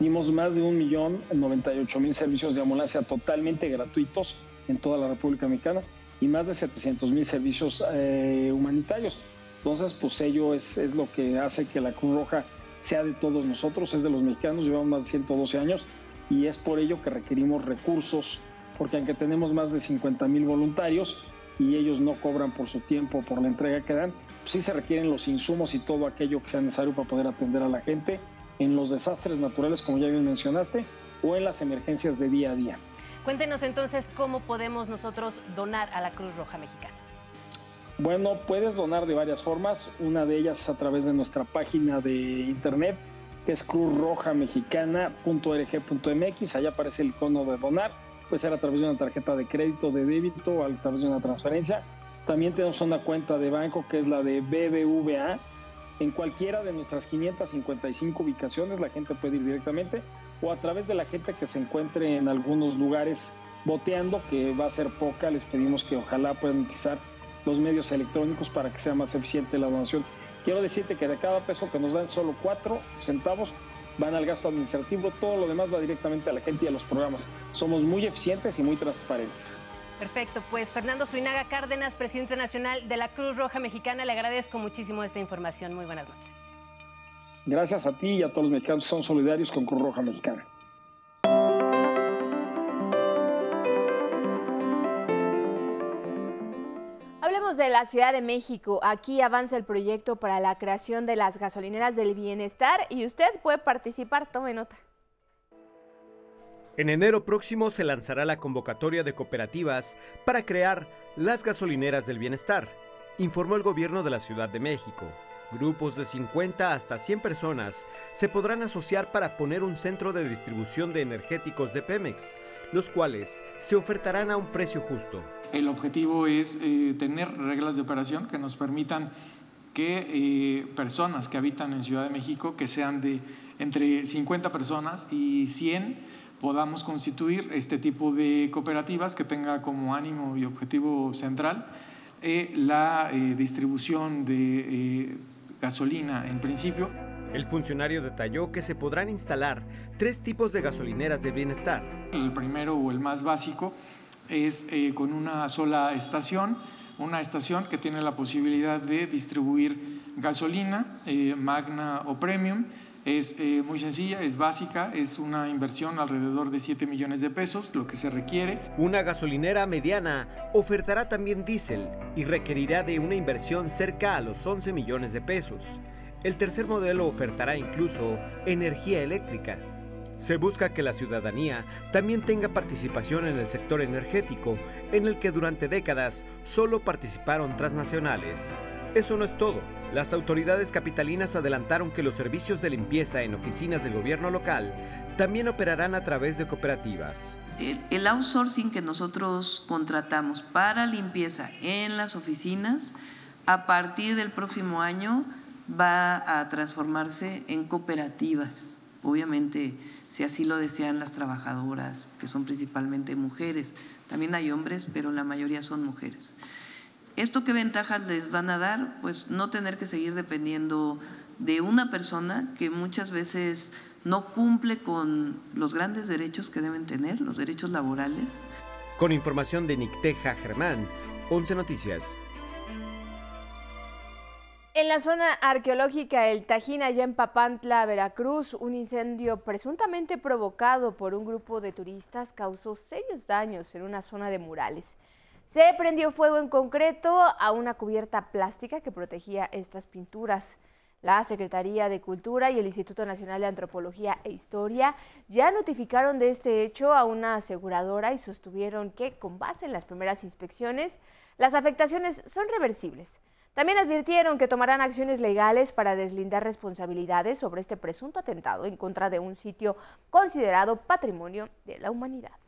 S23: dimos más de 1.098.000 servicios de ambulancia totalmente gratuitos en toda la República Mexicana y más de 700 mil servicios eh, humanitarios. Entonces, pues ello es, es, lo que hace que la Cruz Roja sea de todos nosotros, es de los mexicanos, llevamos más de 112 años y es por ello que requerimos recursos, porque aunque tenemos más de 50 mil voluntarios y ellos no cobran por su tiempo, por la entrega que dan, pues sí se requieren los insumos y todo aquello que sea necesario para poder atender a la gente en los desastres naturales, como ya bien mencionaste, o en las emergencias de día a día.
S22: Cuéntenos entonces cómo podemos nosotros donar a la Cruz Roja Mexicana.
S23: Bueno, puedes donar de varias formas. Una de ellas es a través de nuestra página de internet, que es cruzrojamexicana.org.mx. Allá aparece el icono de donar. Puede ser a través de una tarjeta de crédito, de débito, a través de una transferencia. También tenemos una cuenta de banco que es la de BBVA. En cualquiera de nuestras 555 ubicaciones la gente puede ir directamente o a través de la gente que se encuentre en algunos lugares boteando, que va a ser poca, les pedimos que ojalá puedan utilizar los medios electrónicos para que sea más eficiente la donación. Quiero decirte que de cada peso que nos dan solo cuatro centavos van al gasto administrativo, todo lo demás va directamente a la gente y a los programas. Somos muy eficientes y muy transparentes.
S22: Perfecto, pues Fernando Suinaga Cárdenas, presidente nacional de la Cruz Roja Mexicana, le agradezco muchísimo esta información. Muy buenas noches.
S23: Gracias a ti y a todos los mexicanos que son solidarios con Cruz Roja Mexicana.
S2: De la Ciudad de México. Aquí avanza el proyecto para la creación de las gasolineras del bienestar y usted puede participar. Tome nota.
S19: En enero próximo se lanzará la convocatoria de cooperativas para crear las gasolineras del bienestar, informó el gobierno de la Ciudad de México. Grupos de 50 hasta 100 personas se podrán asociar para poner un centro de distribución de energéticos de Pemex, los cuales se ofertarán a un precio justo.
S24: El objetivo es eh, tener reglas de operación que nos permitan que eh, personas que habitan en Ciudad de México, que sean de entre 50 personas y 100, podamos constituir este tipo de cooperativas que tenga como ánimo y objetivo central eh, la distribución de gasolina en principio.
S19: El funcionario detalló que se podrán instalar tres tipos de gasolineras de bienestar.
S24: El primero o el más básico es eh, con una sola estación, una estación que tiene la posibilidad de distribuir gasolina, eh, magna o premium. Es eh, muy sencilla, es básica, es una inversión alrededor de 7 millones de pesos, lo que se requiere.
S19: Una gasolinera mediana ofertará también diésel y requerirá de una inversión cerca a los 11 millones de pesos. El tercer modelo ofertará incluso energía eléctrica. Se busca que la ciudadanía también tenga participación en el sector energético, en el que durante décadas solo participaron transnacionales. Eso no es todo. Las autoridades capitalinas adelantaron que los servicios de limpieza en oficinas del gobierno local también operarán a través de cooperativas.
S25: El, outsourcing que nosotros contratamos para limpieza en las oficinas, a partir del próximo año va a transformarse en cooperativas obviamente si así lo desean las trabajadoras, que son principalmente mujeres. También hay hombres, pero la mayoría son mujeres. ¿Esto qué ventajas les van a dar? Pues no tener que seguir dependiendo de una persona que muchas veces no cumple con los grandes derechos que deben tener, los derechos laborales.
S19: Con información de Nicteja Germán, 11 Noticias.
S2: En la zona arqueológica El Tajín, allá en Papantla, Veracruz, un incendio presuntamente provocado por un grupo de turistas causó serios daños en una zona de murales. Se prendió fuego en concreto a una cubierta plástica que protegía estas pinturas. La Secretaría de Cultura y el Instituto Nacional de Antropología e Historia ya notificaron de este hecho a una aseguradora y sostuvieron que, con base en las primeras inspecciones, las afectaciones son reversibles. También advirtieron que tomarán acciones legales para deslindar responsabilidades sobre este presunto atentado en contra de un sitio considerado patrimonio de la humanidad.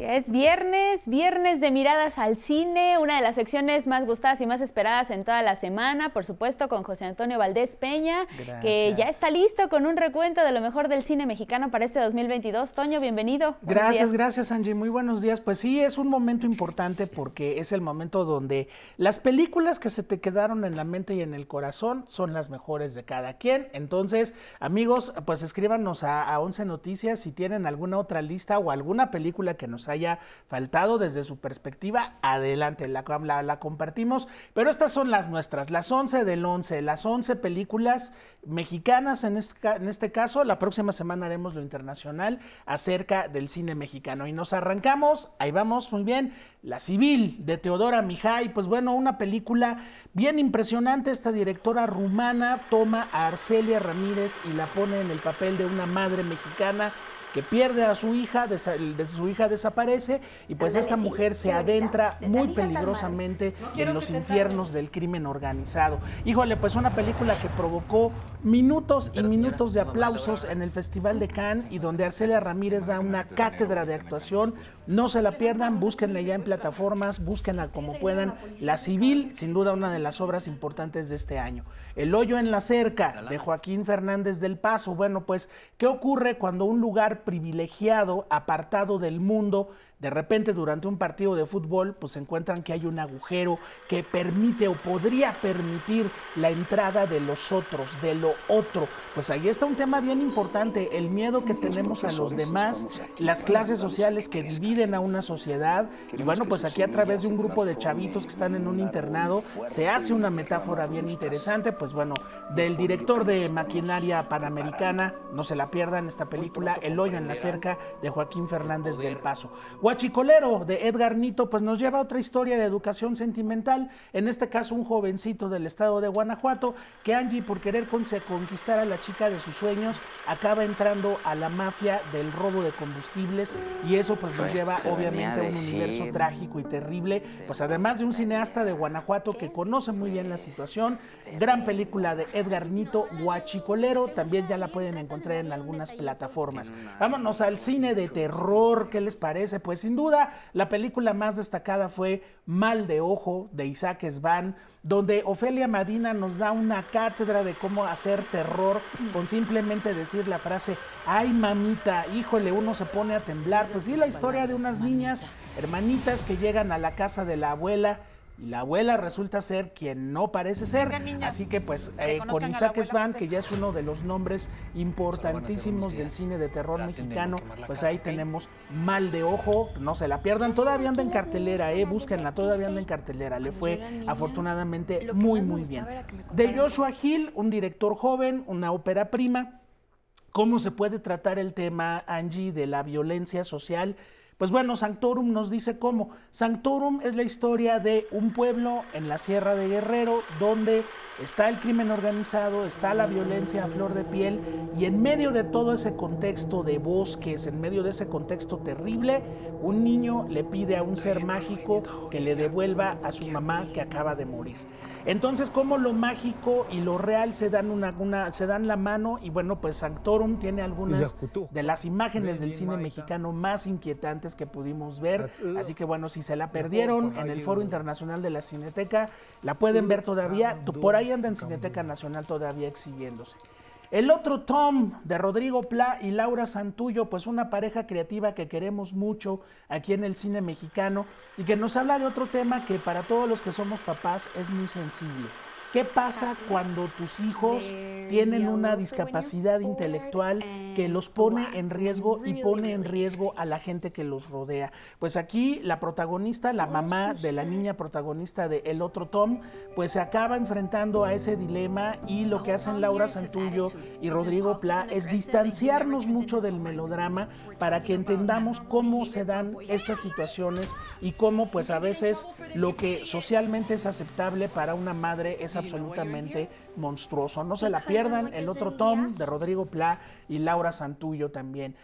S1: Es viernes, viernes de miradas al cine, una de las secciones más gustadas y más esperadas en toda la semana, por supuesto, con José Antonio Valdés Peña, que ya está listo con un recuento de lo mejor del cine mexicano para este 2022. Toño, bienvenido.
S26: Gracias, gracias Angie, muy buenos días. Pues sí, es un momento importante porque es el momento donde las películas que se te quedaron en la mente y en el corazón son las mejores de cada quien. Entonces, amigos, pues escríbanos a, a 11 Noticias si tienen alguna otra lista o alguna película que nos haya faltado desde su perspectiva, adelante, la, la, compartimos. Pero estas son las nuestras, las 11 del 11, las 11 películas mexicanas en este, en este caso. La próxima semana haremos lo internacional acerca del cine mexicano. Y nos arrancamos, ahí vamos, muy bien, La Civil de Teodora Mijay. Pues bueno, una película bien impresionante. Esta directora rumana toma a Arcelia Ramírez y la pone en el papel de una madre mexicana que pierde a su hija, de, su hija desaparece y pues esta mujer se adentra muy peligrosamente en los infiernos del crimen organizado. Híjole, pues una película que provocó minutos y minutos de aplausos en el Festival de Cannes y donde Arcelia Ramírez da una cátedra de actuación. No se la pierdan, búsquenla ya en plataformas, búsquenla como puedan. La Civil, sin duda una de las obras importantes de este año. El hoyo en la cerca de Joaquín Fernández del Paso. Bueno, pues, ¿qué ocurre cuando un lugar privilegiado, apartado del mundo, de repente durante un partido de fútbol, pues encuentran que hay un agujero que permite o podría permitir la entrada de los otros, de lo otro. Pues ahí está un tema bien importante, el miedo que tenemos a los demás, las clases sociales que dividen a una sociedad. Y bueno, pues aquí a través de un grupo de chavitos que están en un internado, se hace una metáfora bien interesante, pues bueno, del director de Maquinaria Panamericana, no se la pierdan esta película, El hoyo en la cerca de Joaquín Fernández del Paso. Guachicolero de Edgar Nito, pues nos lleva a otra historia de educación sentimental, en este caso un jovencito del estado de Guanajuato, que Angie por querer conquistar a la chica de sus sueños, acaba entrando a la mafia del robo de combustibles y eso pues nos lleva obviamente a un universo trágico y terrible, pues además de un cineasta de Guanajuato que conoce muy bien la situación, gran película de Edgar Nito, Guachicolero, también ya la pueden encontrar en algunas plataformas. Vámonos al cine de terror, ¿qué les parece? Pues sin duda, la película más destacada fue Mal de Ojo de Isaac Svan, donde Ofelia Madina nos da una cátedra de cómo hacer terror con simplemente decir la frase, ay mamita, híjole, uno se pone a temblar. Pues sí, la historia de unas niñas, hermanitas que llegan a la casa de la abuela y la abuela resulta ser quien no parece ser. Así que pues eh, con Isaac Svan, que ya es uno de los nombres importantísimos del cine de terror mexicano, pues ahí tenemos Mal de Ojo, no se la pierdan, todavía anda en cartelera, eh, búsquenla, todavía anda en cartelera, le fue afortunadamente muy muy bien. De Joshua Hill, un director joven, una ópera prima, ¿cómo se puede tratar el tema, Angie, de la violencia social? Pues bueno, Sanctorum nos dice cómo. Sanctorum es la historia de un pueblo en la Sierra de Guerrero donde está el crimen organizado, está la violencia a flor de piel y en medio de todo ese contexto de bosques, en medio de ese contexto terrible, un niño le pide a un ser mágico que le devuelva a su mamá que acaba de morir. Entonces, como lo mágico y lo real se dan una, se dan la mano y bueno, pues Sanctorum tiene algunas de las imágenes del cine mexicano más inquietantes que pudimos ver. Así que bueno, si se la perdieron en el Foro Internacional de la Cineteca, la pueden ver todavía. Por ahí anda en Cineteca Nacional todavía exhibiéndose. El otro Tom de Rodrigo Pla y Laura Santullo, pues una pareja creativa que queremos mucho aquí en el cine mexicano y que nos habla de otro tema que para todos los que somos papás es muy sensible. ¿Qué pasa cuando tus hijos tienen una discapacidad intelectual que los pone en riesgo y pone en riesgo a la gente que los rodea? Pues aquí la protagonista, la mamá de la niña protagonista de El otro Tom, pues se acaba enfrentando a ese dilema y lo que hacen Laura Santullo y Rodrigo Pla es distanciarnos mucho del melodrama para que entendamos cómo se dan estas situaciones y cómo pues a veces lo que socialmente es aceptable para una madre es absolutamente monstruoso. No se la pierdan, el otro Tom de Rodrigo Pla y Laura Santullo también.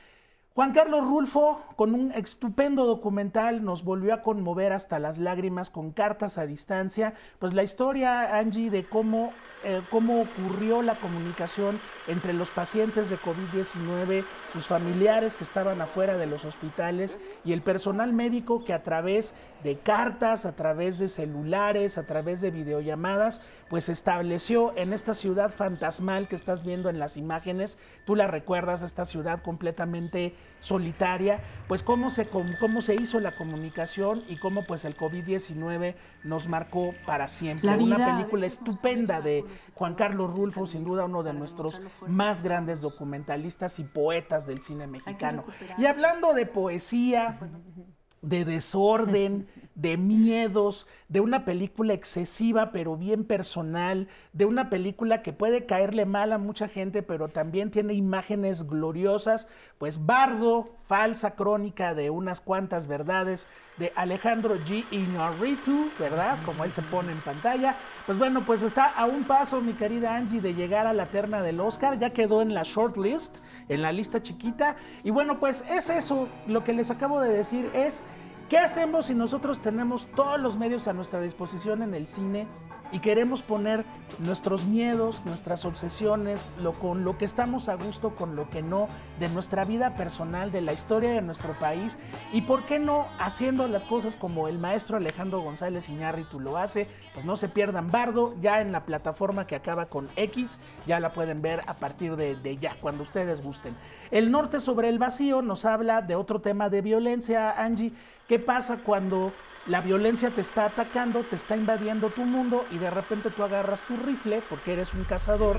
S26: Juan Carlos Rulfo, con un estupendo documental, nos volvió a conmover hasta las lágrimas con cartas a distancia. Pues la historia, Angie, de cómo, eh, cómo ocurrió la comunicación entre los pacientes de COVID-19, sus familiares que estaban afuera de los hospitales y el personal médico que a través de cartas, a través de celulares, a través de videollamadas, pues estableció en esta ciudad fantasmal que estás viendo en las imágenes, tú la recuerdas, esta ciudad completamente solitaria, pues cómo se, cómo se hizo la comunicación y cómo pues el COVID-19 nos marcó para siempre. Una película estupenda de Juan Carlos Rulfo, sin duda uno de nuestros más grandes documentalistas y poetas del cine mexicano. Y hablando de poesía, de desorden, *laughs* de miedos, de una película excesiva pero bien personal, de una película que puede caerle mal a mucha gente pero también tiene imágenes gloriosas, pues Bardo, falsa crónica de unas cuantas verdades de Alejandro G. Iñárritu, ¿verdad? Como él se pone en pantalla. Pues bueno, pues está a un paso mi querida Angie de llegar a la terna del Oscar, ya quedó en la shortlist, en la lista chiquita y bueno, pues es eso, lo que les acabo de decir es ¿Qué hacemos si nosotros tenemos todos los medios a nuestra disposición en el cine y queremos poner nuestros miedos, nuestras obsesiones, lo, con lo que estamos a gusto, con lo que no, de nuestra vida personal, de la historia de nuestro país y por qué no haciendo las cosas como el maestro Alejandro González Iñárritu lo hace, pues no se pierdan Bardo ya en la plataforma que acaba con X, ya la pueden ver a partir de, de ya, cuando ustedes gusten. El norte sobre el vacío nos habla de otro tema de violencia, Angie ¿Qué pasa cuando la violencia te está atacando, te está invadiendo tu mundo y de repente tú agarras tu rifle porque eres un cazador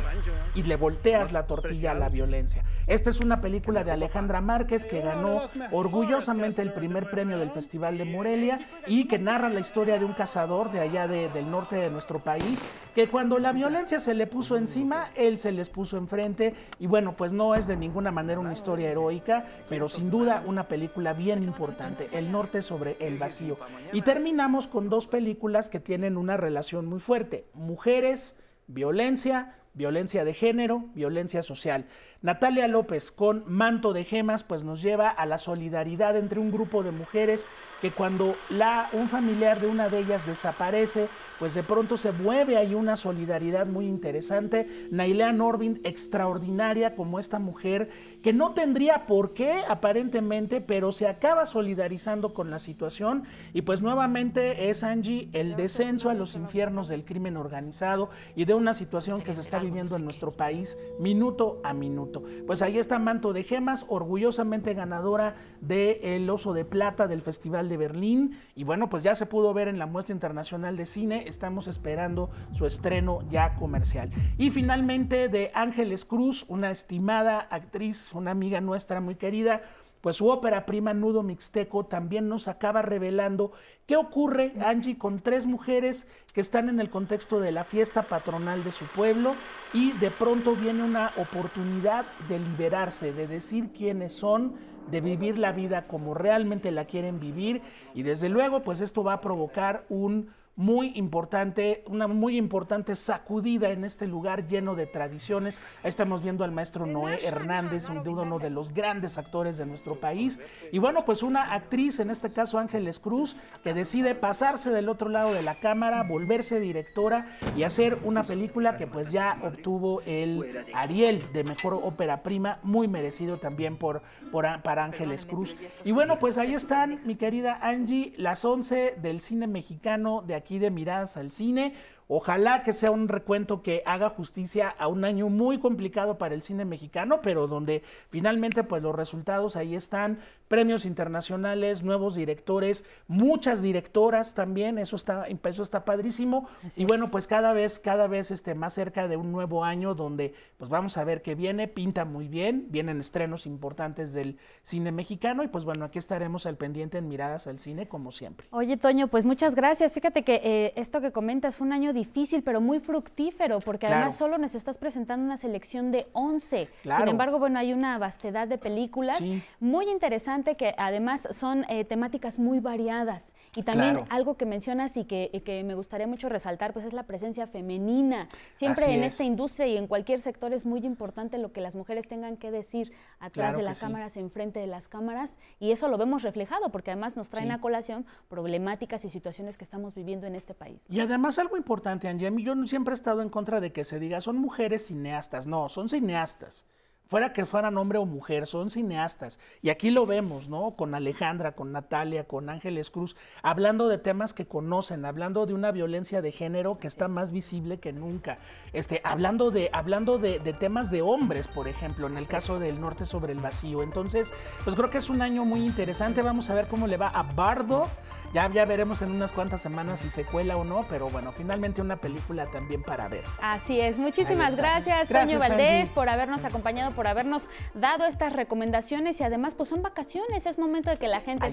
S26: y le volteas la tortilla a la violencia? Esta es una película de Alejandra Márquez que ganó orgullosamente el primer premio del Festival de Morelia y que narra la historia de un cazador de allá del norte de nuestro país que cuando la violencia se le puso encima, él se les puso enfrente. Y bueno, pues no es de ninguna manera una historia heroica, pero sin duda una película bien importante, El norte sobre el vacío. Y terminamos con dos películas que tienen una relación muy fuerte, mujeres, violencia, violencia de género, violencia social. Natalia López con Manto de Gemas pues nos lleva a la solidaridad entre un grupo de mujeres que cuando la, un familiar de una de ellas desaparece, pues de pronto se mueve ahí una solidaridad muy interesante. Nailea Norvin, extraordinaria como esta mujer que no tendría por qué aparentemente, pero se acaba solidarizando con la situación. Y pues nuevamente es Angie el descenso a los infiernos del crimen organizado y de una situación que se está viviendo en nuestro país minuto a minuto. Pues ahí está Manto de Gemas, orgullosamente ganadora del el Oso de Plata del Festival de Berlín. Y bueno, pues ya se pudo ver en la muestra internacional de cine, estamos esperando su estreno ya comercial. Y finalmente de Ángeles Cruz, una estimada actriz una amiga nuestra muy querida, pues su ópera prima Nudo Mixteco también nos acaba revelando qué ocurre, Angie, con tres mujeres que están en el contexto de la fiesta patronal de su pueblo y de pronto viene una oportunidad de liberarse, de decir quiénes son, de vivir la vida como realmente la quieren vivir y desde luego pues esto va a provocar un muy importante, una muy importante sacudida en este lugar lleno de tradiciones. Ahí estamos viendo al maestro Noé Hernández, uno de los grandes actores de nuestro país. Y bueno, pues una actriz, en este caso Ángeles Cruz, que decide pasarse del otro lado de la cámara, volverse directora y hacer una película que pues ya obtuvo el Ariel de Mejor Ópera Prima, muy merecido también por, por, para Ángeles Cruz. Y bueno, pues ahí están, mi querida Angie, las 11 del cine mexicano de aquí de Miradas al Cine. Ojalá que sea un recuento que haga justicia a un año muy complicado para el cine mexicano, pero donde finalmente pues los resultados ahí están, premios internacionales, nuevos directores, muchas directoras también, eso está, eso está padrísimo. y bueno, pues cada vez, cada vez este, más cerca de un nuevo año donde pues vamos a ver qué viene, pinta muy bien, vienen estrenos importantes del cine mexicano y pues bueno, aquí estaremos al pendiente en Miradas al Cine como siempre.
S1: Oye, Toño, pues muchas gracias. Fíjate que eh, esto que comentas fue un año difícil, pero muy fructífero, porque además solo nos estás presentando una selección de 11. Sin embargo, bueno, hay una vastedad de películas muy interesante que además son eh, temáticas muy variadas. Y también algo que mencionas y que, me gustaría mucho resaltar, pues es la presencia femenina. Siempre en esta industria y en cualquier sector es muy importante lo que las mujeres tengan que decir atrás de las cámaras, enfrente de las cámaras, y eso lo vemos reflejado, porque además nos traen a colación problemáticas y situaciones que estamos viviendo en este país.
S26: Y además algo importante, Angie, yo siempre he estado en contra de que se diga son mujeres cineastas, no, son cineastas fuera que fueran hombre o mujer, son cineastas. Y aquí lo vemos, ¿no? Con Alejandra, con Natalia, con Ángeles Cruz, hablando de temas que conocen, hablando de una violencia de género que está más visible que nunca. Este, hablando de, hablando de, de temas de hombres, por ejemplo, en el caso del norte sobre el vacío. Entonces, pues creo que es un año muy interesante. Vamos a ver cómo le va a Bardo. Ya, ya veremos en unas cuantas semanas si se cuela o no, pero bueno, finalmente una película también para ver.
S1: Así es. Muchísimas gracias, Toño Valdés, por habernos acompañado por habernos dado estas recomendaciones y además pues son vacaciones, es momento de que la gente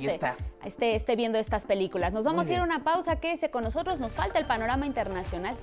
S1: esté, esté, viendo estas películas. Nos vamos a ir a una pausa, quédese con nosotros, nos falta el panorama internacional.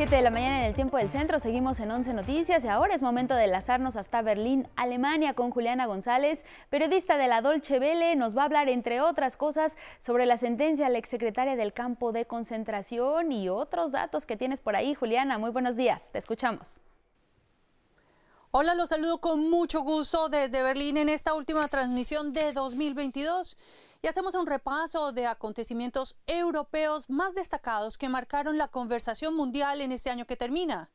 S1: 7 de la mañana en el tiempo del centro, seguimos en 11 Noticias y ahora es momento de enlazarnos hasta Berlín, Alemania, con Juliana González, periodista de la Dolce Vele. Nos va a hablar, entre otras cosas, sobre la sentencia a la exsecretaria del campo de concentración y otros datos que tienes por ahí. Juliana, muy buenos días, te escuchamos.
S27: Hola, los saludo con mucho gusto desde Berlín en esta última transmisión de 2022 y hacemos un repaso de acontecimientos europeos más destacados que marcaron la conversación mundial en este año que termina.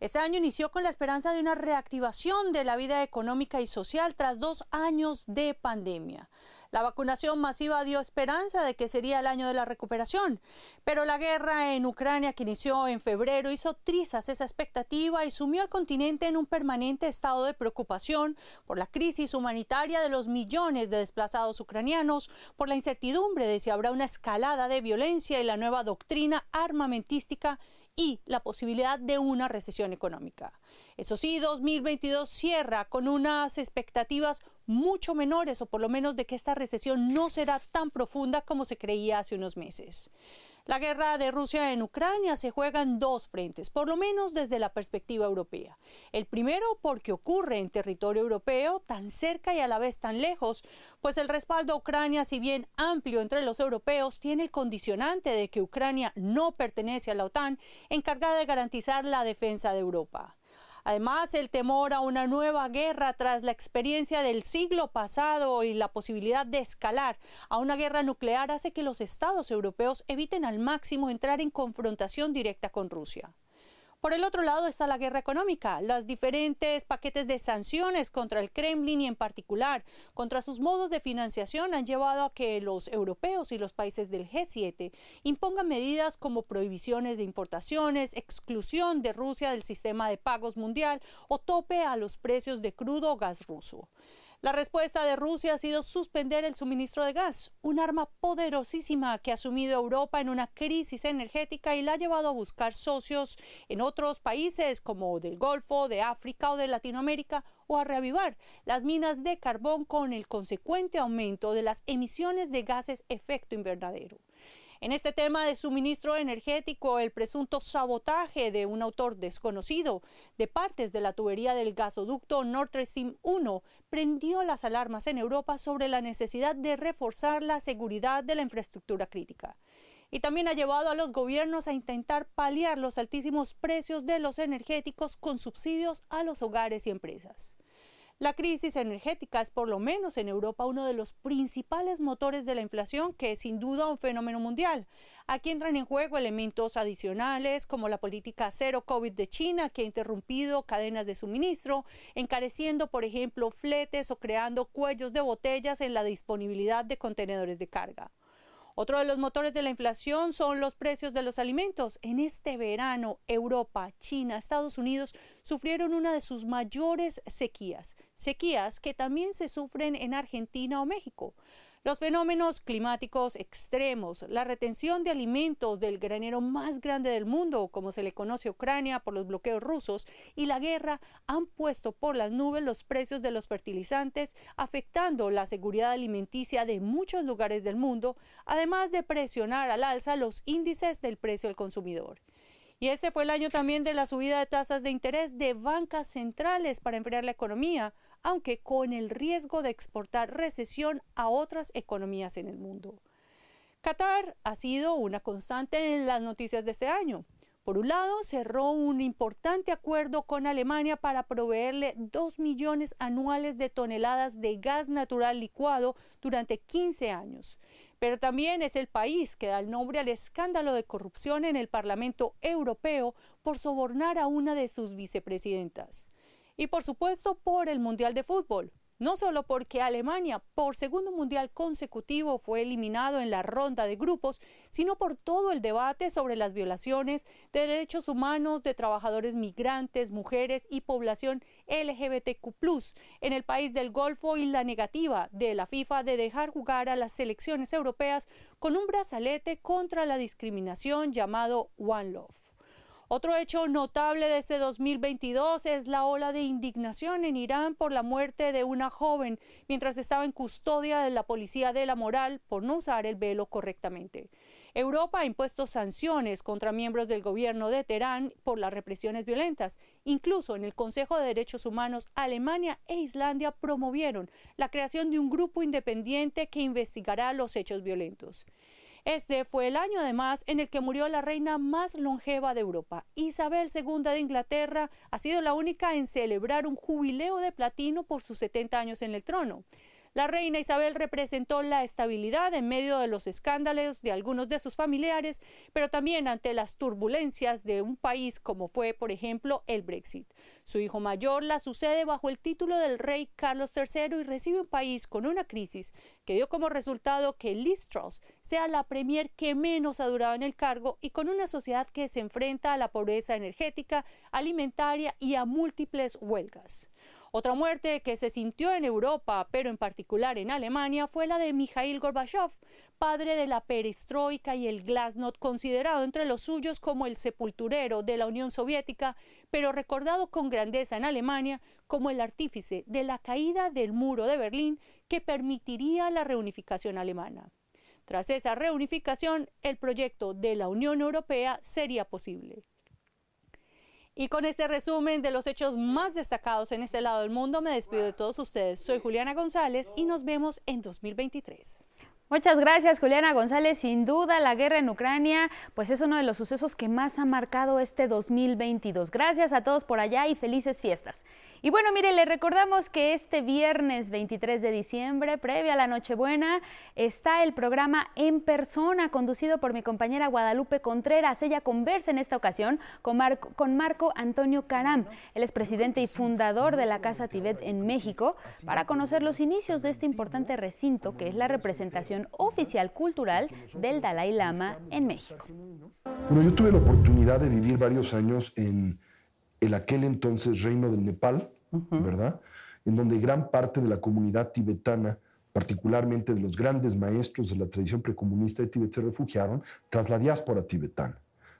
S27: Este año inició con la esperanza de una reactivación de la vida económica y social tras dos años de pandemia. La vacunación masiva dio esperanza de que sería el año de la recuperación, pero la guerra en Ucrania que inició en febrero hizo trizas esa expectativa y sumió al continente en un permanente estado de preocupación por la crisis humanitaria de los millones de desplazados ucranianos, por la incertidumbre de si habrá una escalada de violencia y la nueva doctrina armamentística y la posibilidad de una recesión económica. Eso sí, 2022 cierra con unas expectativas mucho menores o por lo menos de que esta recesión no será tan profunda como se creía hace unos meses. La guerra de Rusia en Ucrania se juega en dos frentes, por lo menos desde la perspectiva europea. El primero porque ocurre en territorio europeo, tan cerca y a la vez tan lejos, pues el respaldo a Ucrania, si bien amplio entre los europeos, tiene el condicionante de que Ucrania no pertenece a la OTAN, encargada de garantizar la defensa de Europa. Además, el temor a una nueva guerra tras la experiencia del siglo pasado y la posibilidad de escalar a una guerra nuclear hace que los estados europeos eviten al máximo entrar en confrontación directa con Rusia. Por el otro lado está la guerra económica, los diferentes paquetes de sanciones contra el Kremlin y en particular contra sus modos de financiación han llevado a que los europeos y los países del G7 impongan medidas como prohibiciones de importaciones, exclusión de Rusia del sistema de pagos mundial o tope a los precios de crudo o gas ruso. La respuesta de Rusia ha sido suspender el suministro de gas, un arma poderosísima que ha sumido a Europa en una crisis energética y la ha llevado a buscar socios en otros países como del Golfo, de África o de Latinoamérica o a reavivar las minas de carbón con el consecuente aumento de las emisiones de gases efecto invernadero. En este tema de suministro energético, el presunto sabotaje de un autor desconocido de partes de la tubería del gasoducto Nord Stream 1 prendió las alarmas en Europa sobre la necesidad de reforzar la seguridad de la infraestructura crítica y también ha llevado a los gobiernos a intentar paliar los altísimos precios de los energéticos con subsidios a los hogares y empresas. La crisis energética es por lo menos en Europa uno de los principales motores de la inflación, que es sin duda un fenómeno mundial. Aquí entran en juego elementos adicionales como la política cero COVID de China, que ha interrumpido cadenas de suministro, encareciendo, por ejemplo, fletes o creando cuellos de botellas en la disponibilidad de contenedores de carga. Otro de los motores de la inflación son los precios de los alimentos. En este verano, Europa, China, Estados Unidos sufrieron una de sus mayores sequías, sequías que también se sufren en Argentina o México. Los fenómenos climáticos extremos, la retención de alimentos del granero más grande del mundo, como se le conoce a Ucrania por los bloqueos rusos, y la guerra han puesto por las nubes los precios de los fertilizantes, afectando la seguridad alimenticia de muchos lugares del mundo, además de presionar al alza los índices del precio al consumidor. Y este fue el año también de la subida de tasas de interés de bancas centrales para enfriar la economía, aunque con el riesgo de exportar recesión a otras economías en el mundo. Qatar ha sido una constante en las noticias de este año. Por un lado, cerró un importante acuerdo con Alemania para proveerle 2 millones anuales de toneladas de gas natural licuado durante 15 años. Pero también es el país que da el nombre al escándalo de corrupción en el Parlamento Europeo por sobornar a una de sus vicepresidentas y por supuesto por el Mundial de Fútbol. No solo porque Alemania por segundo mundial consecutivo fue eliminado en la ronda de grupos, sino por todo el debate sobre las violaciones de derechos humanos de trabajadores migrantes, mujeres y población LGBTQ en el país del Golfo y la negativa de la FIFA de dejar jugar a las selecciones europeas con un brazalete contra la discriminación llamado One Love. Otro hecho notable de este 2022 es la ola de indignación en Irán por la muerte de una joven mientras estaba en custodia de la policía de la moral por no usar el velo correctamente. Europa ha impuesto sanciones contra miembros del gobierno de Teherán por las represiones violentas. Incluso en el Consejo de Derechos Humanos, Alemania e Islandia promovieron la creación de un grupo independiente que investigará los hechos violentos. Este fue el año además en el que murió la reina más longeva de Europa. Isabel II de Inglaterra ha sido la única en celebrar un jubileo de platino por sus 70 años en el trono. La reina Isabel representó la estabilidad en medio de los escándalos de algunos de sus familiares, pero también ante las turbulencias de un país como fue, por ejemplo, el Brexit. Su hijo mayor la sucede bajo el título del rey Carlos III y recibe un país con una crisis que dio como resultado que Liz Truss sea la premier que menos ha durado en el cargo y con una sociedad que se enfrenta a la pobreza energética, alimentaria y a múltiples huelgas. Otra muerte que se sintió en Europa, pero en particular en Alemania, fue la de Mikhail Gorbachev, padre de la perestroika y el glasnost, considerado entre los suyos como el sepulturero de la Unión Soviética, pero recordado con grandeza en Alemania como el artífice de la caída del muro de Berlín que permitiría la reunificación alemana. Tras esa reunificación, el proyecto de la Unión Europea sería posible. Y con este resumen de los hechos más destacados en este lado del mundo, me despido de todos ustedes. Soy Juliana González y nos vemos en 2023.
S1: Muchas gracias, Juliana González. Sin duda, la guerra en Ucrania, pues es uno de los sucesos que más ha marcado este 2022. Gracias a todos por allá y felices fiestas. Y bueno, mire, le recordamos que este viernes 23 de diciembre, previa a la Nochebuena, está el programa En Persona, conducido por mi compañera Guadalupe Contreras. Ella conversa en esta ocasión con Marco, con Marco Antonio Caram. Él es presidente y fundador de la Casa Tibet en México, para conocer los inicios de este importante recinto que es la representación oficial cultural del Dalai Lama en México.
S28: Bueno, yo tuve la oportunidad de vivir varios años en el aquel entonces reino del Nepal, ¿verdad? En donde gran parte de la comunidad tibetana, particularmente de los grandes maestros de la tradición precomunista de Tibet, se refugiaron tras la diáspora tibetana.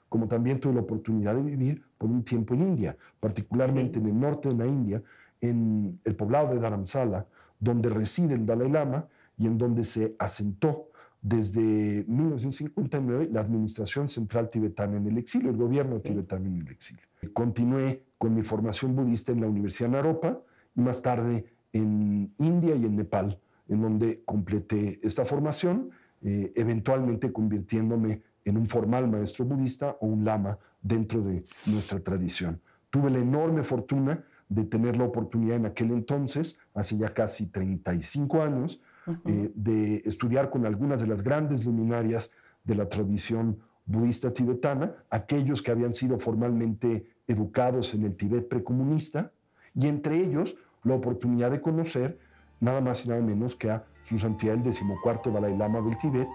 S28: Como también tuve la oportunidad de vivir por un tiempo en India, particularmente en el norte de la India, en el poblado de Dharamsala, donde reside el Dalai Lama y en donde se asentó desde 1959 la Administración Central Tibetana en el exilio, el gobierno tibetano en el exilio. Continué con mi formación budista en la Universidad Naropa y más tarde en India y en Nepal, en donde completé esta formación, eh, eventualmente convirtiéndome en un formal maestro budista o un lama dentro de nuestra tradición. Tuve la enorme fortuna de tener la oportunidad en aquel entonces, hace ya casi 35 años, eh, de estudiar con algunas de las grandes luminarias de la tradición budista tibetana, aquellos que habían sido formalmente educados en el Tibet precomunista, y entre ellos la oportunidad de conocer nada más y nada menos que a su santidad el decimocuarto Dalai Lama del Tibet,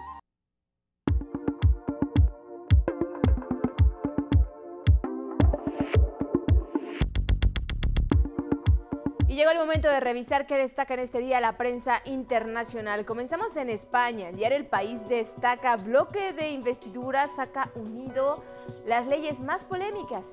S2: Y llegó el momento de revisar qué destaca en este día la prensa internacional. Comenzamos en España. El diario El País destaca bloque de investidura saca unido las leyes más polémicas.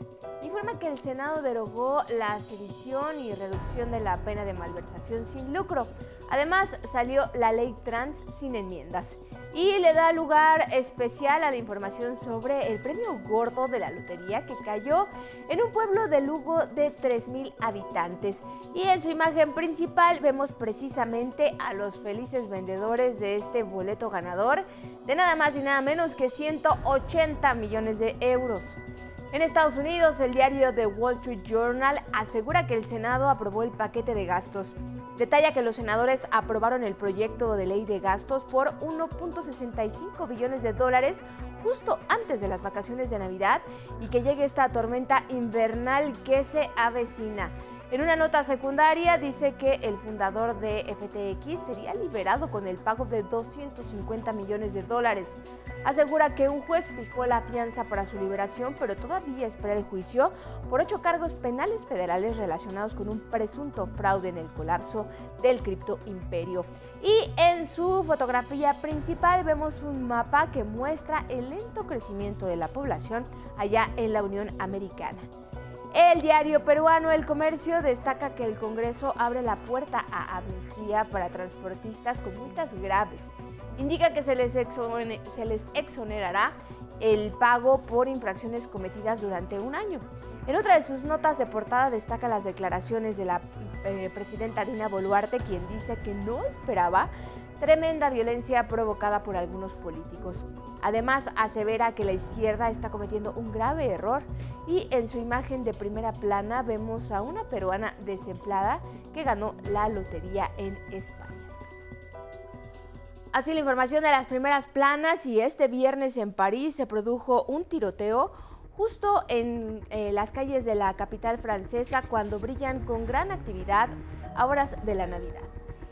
S2: Informa que el Senado derogó la sedición y reducción de la pena de malversación sin lucro. Además, salió la ley trans sin enmiendas. Y le da lugar especial a la información sobre el premio gordo de la lotería que cayó en un pueblo de Lugo de 3.000 habitantes. Y en su imagen principal vemos precisamente a los felices vendedores de este boleto ganador de nada más y nada menos que 180 millones de euros. En Estados Unidos, el diario The Wall Street Journal asegura que el Senado aprobó el paquete de gastos. Detalla que los senadores aprobaron el proyecto de ley de gastos por 1.65 billones de dólares justo antes de las vacaciones de Navidad y que llegue esta tormenta invernal que se avecina. En una nota secundaria dice que el fundador de FTX sería liberado con el pago de 250 millones de dólares. Asegura que un juez fijó la fianza para su liberación, pero todavía espera el juicio por ocho cargos penales federales relacionados con un presunto fraude en el colapso del cripto imperio. Y en su fotografía principal vemos un mapa que muestra el lento crecimiento de la población allá en la Unión Americana. El diario peruano El Comercio destaca que el Congreso abre la puerta a amnistía para transportistas con multas graves. indica que se les, exonerará el pago por infracciones cometidas durante un año. En otra de sus notas de portada destaca las declaraciones de la eh, presidenta Dina Boluarte, quien dice que no esperaba tremenda violencia provocada por algunos políticos. Además, asevera que la izquierda está cometiendo un grave error y en su imagen de primera plana vemos a una peruana desempleada que ganó la lotería en España. Así la información de las primeras planas y este viernes en París se produjo un tiroteo justo en eh, las calles de la capital francesa cuando brillan con gran actividad a horas de la Navidad.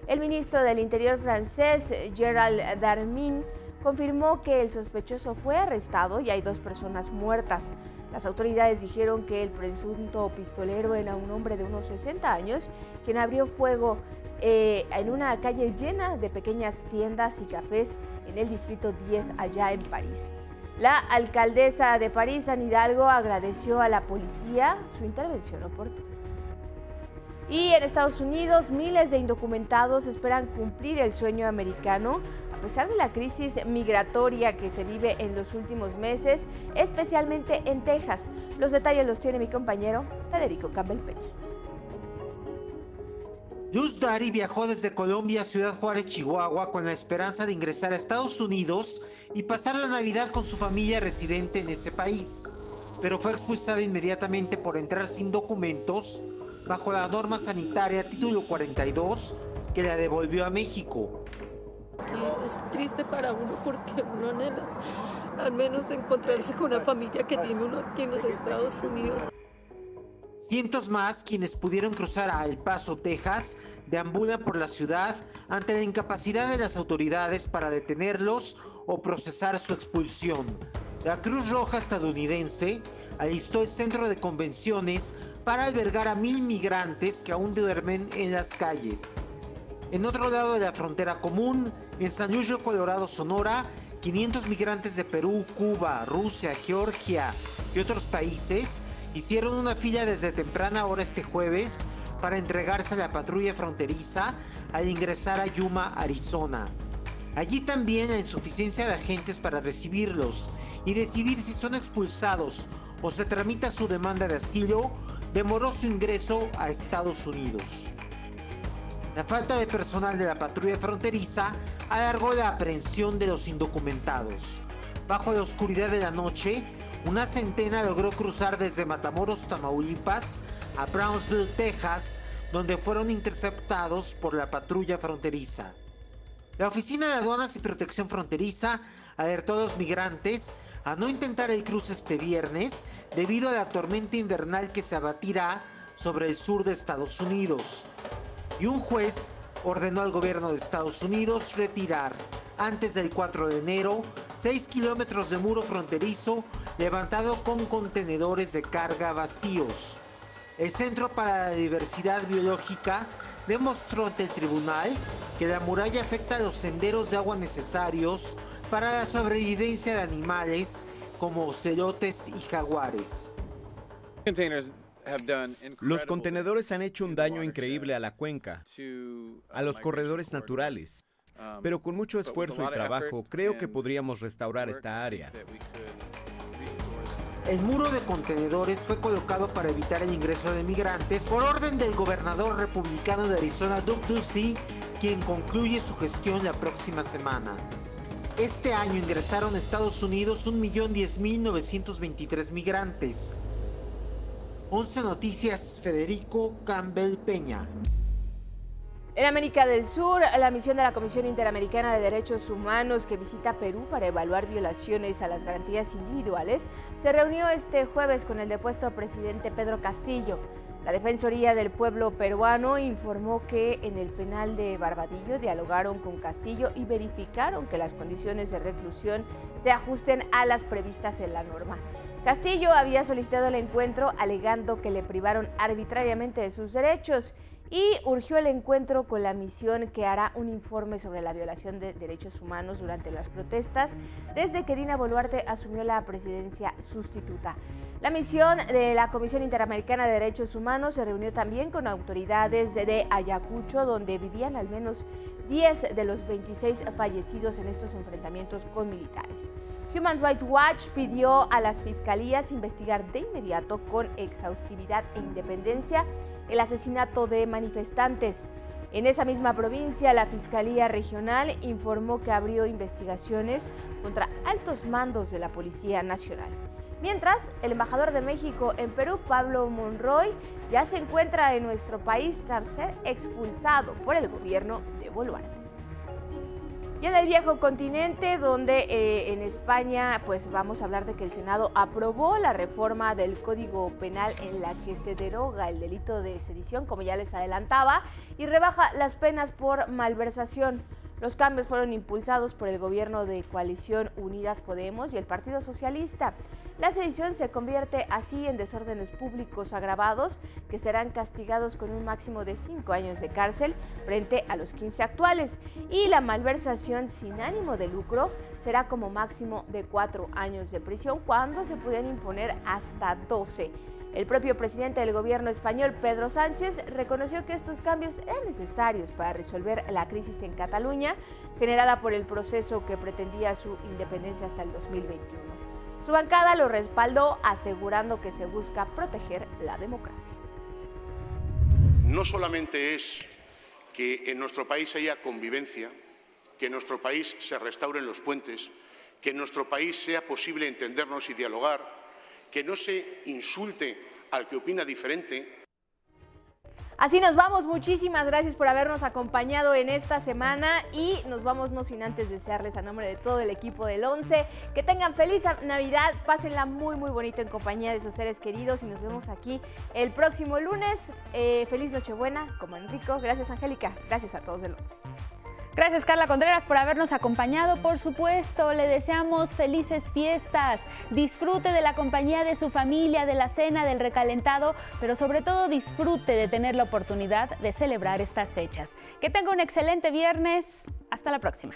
S2: El ministro del Interior francés, Gerald Darmin, confirmó que el sospechoso fue arrestado y hay dos personas muertas. Las autoridades dijeron que el presunto pistolero era un hombre de unos 60 años, quien abrió fuego eh, en una calle llena de pequeñas tiendas y cafés en el distrito 10 allá en París. La alcaldesa de París, San Hidalgo, agradeció a la policía su intervención oportuna. Y en Estados Unidos, miles de indocumentados esperan cumplir el sueño americano a pesar de la crisis migratoria que se vive en los últimos meses, especialmente en Texas. Los detalles los tiene mi compañero Federico Campbell Peña.
S29: Luz Dari viajó desde Colombia a Ciudad Juárez, Chihuahua, con la esperanza de ingresar a Estados Unidos y pasar la Navidad con su familia residente en ese país. Pero fue expulsada inmediatamente por entrar sin documentos bajo la norma sanitaria título 42 que la devolvió a México.
S30: Es triste para uno porque uno anhela al menos encontrarse con una familia que tiene uno aquí en los Estados Unidos.
S29: Cientos más, quienes pudieron cruzar a El Paso, Texas, deambulan por la ciudad ante la incapacidad de las autoridades para detenerlos o procesar su expulsión. La Cruz Roja estadounidense alistó el centro de convenciones para albergar a mil migrantes que aún duermen en las calles. En otro lado de la frontera común, en San Luis Colorado, Sonora, 500 migrantes de Perú, Cuba, Rusia, Georgia y otros países hicieron una fila desde temprana hora este jueves para entregarse a la patrulla fronteriza al ingresar a Yuma, Arizona. Allí también la insuficiencia de agentes para recibirlos y decidir si son expulsados o se tramita su demanda de asilo demoró su ingreso a Estados Unidos. La falta de personal de la patrulla fronteriza alargó la aprehensión de los indocumentados. Bajo la oscuridad de la noche, una centena logró cruzar desde Matamoros, Tamaulipas, a Brownsville, Texas, donde fueron interceptados por la patrulla fronteriza. La Oficina de Aduanas y Protección Fronteriza alertó a los migrantes a no intentar el cruce este viernes debido a la tormenta invernal que se abatirá sobre el sur de Estados Unidos. Y un juez ordenó al gobierno de Estados Unidos retirar antes del 4 de enero 6 kilómetros de muro fronterizo levantado con contenedores de carga vacíos. El Centro para la Diversidad Biológica demostró ante el tribunal que la muralla afecta los senderos de agua necesarios para la sobrevivencia de animales como celotes y jaguares.
S19: Los contenedores han hecho un daño increíble a la cuenca, a los corredores naturales, pero con mucho esfuerzo y trabajo creo que podríamos restaurar esta área.
S29: El muro de contenedores fue colocado para evitar el ingreso de migrantes por orden del gobernador republicano de Arizona, Doug Ducey, quien concluye su gestión la próxima semana. Este año ingresaron a Estados Unidos 1.010.923 migrantes. 11 Noticias, Federico Campbell Peña.
S2: En América del Sur, la misión de la Comisión Interamericana de Derechos Humanos que visita Perú para evaluar violaciones a las garantías individuales se reunió este jueves con el depuesto presidente Pedro Castillo. La Defensoría del Pueblo Peruano informó que en el penal de Barbadillo dialogaron con Castillo y verificaron que las condiciones de reclusión se ajusten a las previstas en la norma. Castillo había solicitado el encuentro alegando que le privaron arbitrariamente de sus derechos y urgió el encuentro con la misión que hará un informe sobre la violación de derechos humanos durante las protestas desde que Dina Boluarte asumió la presidencia sustituta. La misión de la Comisión Interamericana de Derechos Humanos se reunió también con autoridades de Ayacucho, donde vivían al menos 10 de los 26 fallecidos en estos enfrentamientos con militares. Human Rights Watch pidió a las fiscalías investigar de inmediato con exhaustividad e independencia el asesinato de manifestantes. En esa misma provincia, la Fiscalía Regional informó que abrió investigaciones contra altos mandos de la Policía Nacional. Mientras, el embajador de México en Perú, Pablo Monroy, ya se encuentra en nuestro país tras ser expulsado por el gobierno de Boluarte. Y en el viejo continente, donde eh, en España, pues vamos a hablar de que el Senado aprobó la reforma del Código Penal en la que se deroga el delito de sedición, como ya les adelantaba, y rebaja las penas por malversación. Los cambios fueron impulsados por el gobierno de coalición Unidas Podemos y el Partido Socialista. La sedición se convierte así en desórdenes públicos agravados que serán castigados con un máximo de 5 años de cárcel frente a los 15 actuales y la malversación sin ánimo de lucro será como máximo de 4 años de prisión cuando se pueden imponer hasta 12. El propio presidente del gobierno español, Pedro Sánchez, reconoció que estos cambios eran necesarios para resolver la crisis en Cataluña, generada por el proceso que pretendía su independencia hasta el 2021. Su bancada lo respaldó, asegurando que se busca proteger la democracia.
S31: No solamente es que en nuestro país haya convivencia, que en nuestro país se restauren los puentes, que en nuestro país sea posible entendernos y dialogar, que no se insulte al que opina diferente.
S2: Así nos vamos, muchísimas gracias por habernos acompañado en esta semana y nos vamos no sin antes desearles a nombre de todo el equipo del 11 que tengan feliz Navidad, pásenla muy muy bonito en compañía de sus seres queridos y nos vemos aquí el próximo lunes. Eh, feliz Nochebuena, como Enrico, gracias Angélica, gracias a todos del 11.
S1: Gracias Carla Contreras por habernos acompañado. Por supuesto, le deseamos felices fiestas. Disfrute de la compañía de su familia, de la cena, del recalentado, pero sobre todo disfrute de tener la oportunidad de celebrar estas fechas. Que tenga un excelente viernes. Hasta la próxima.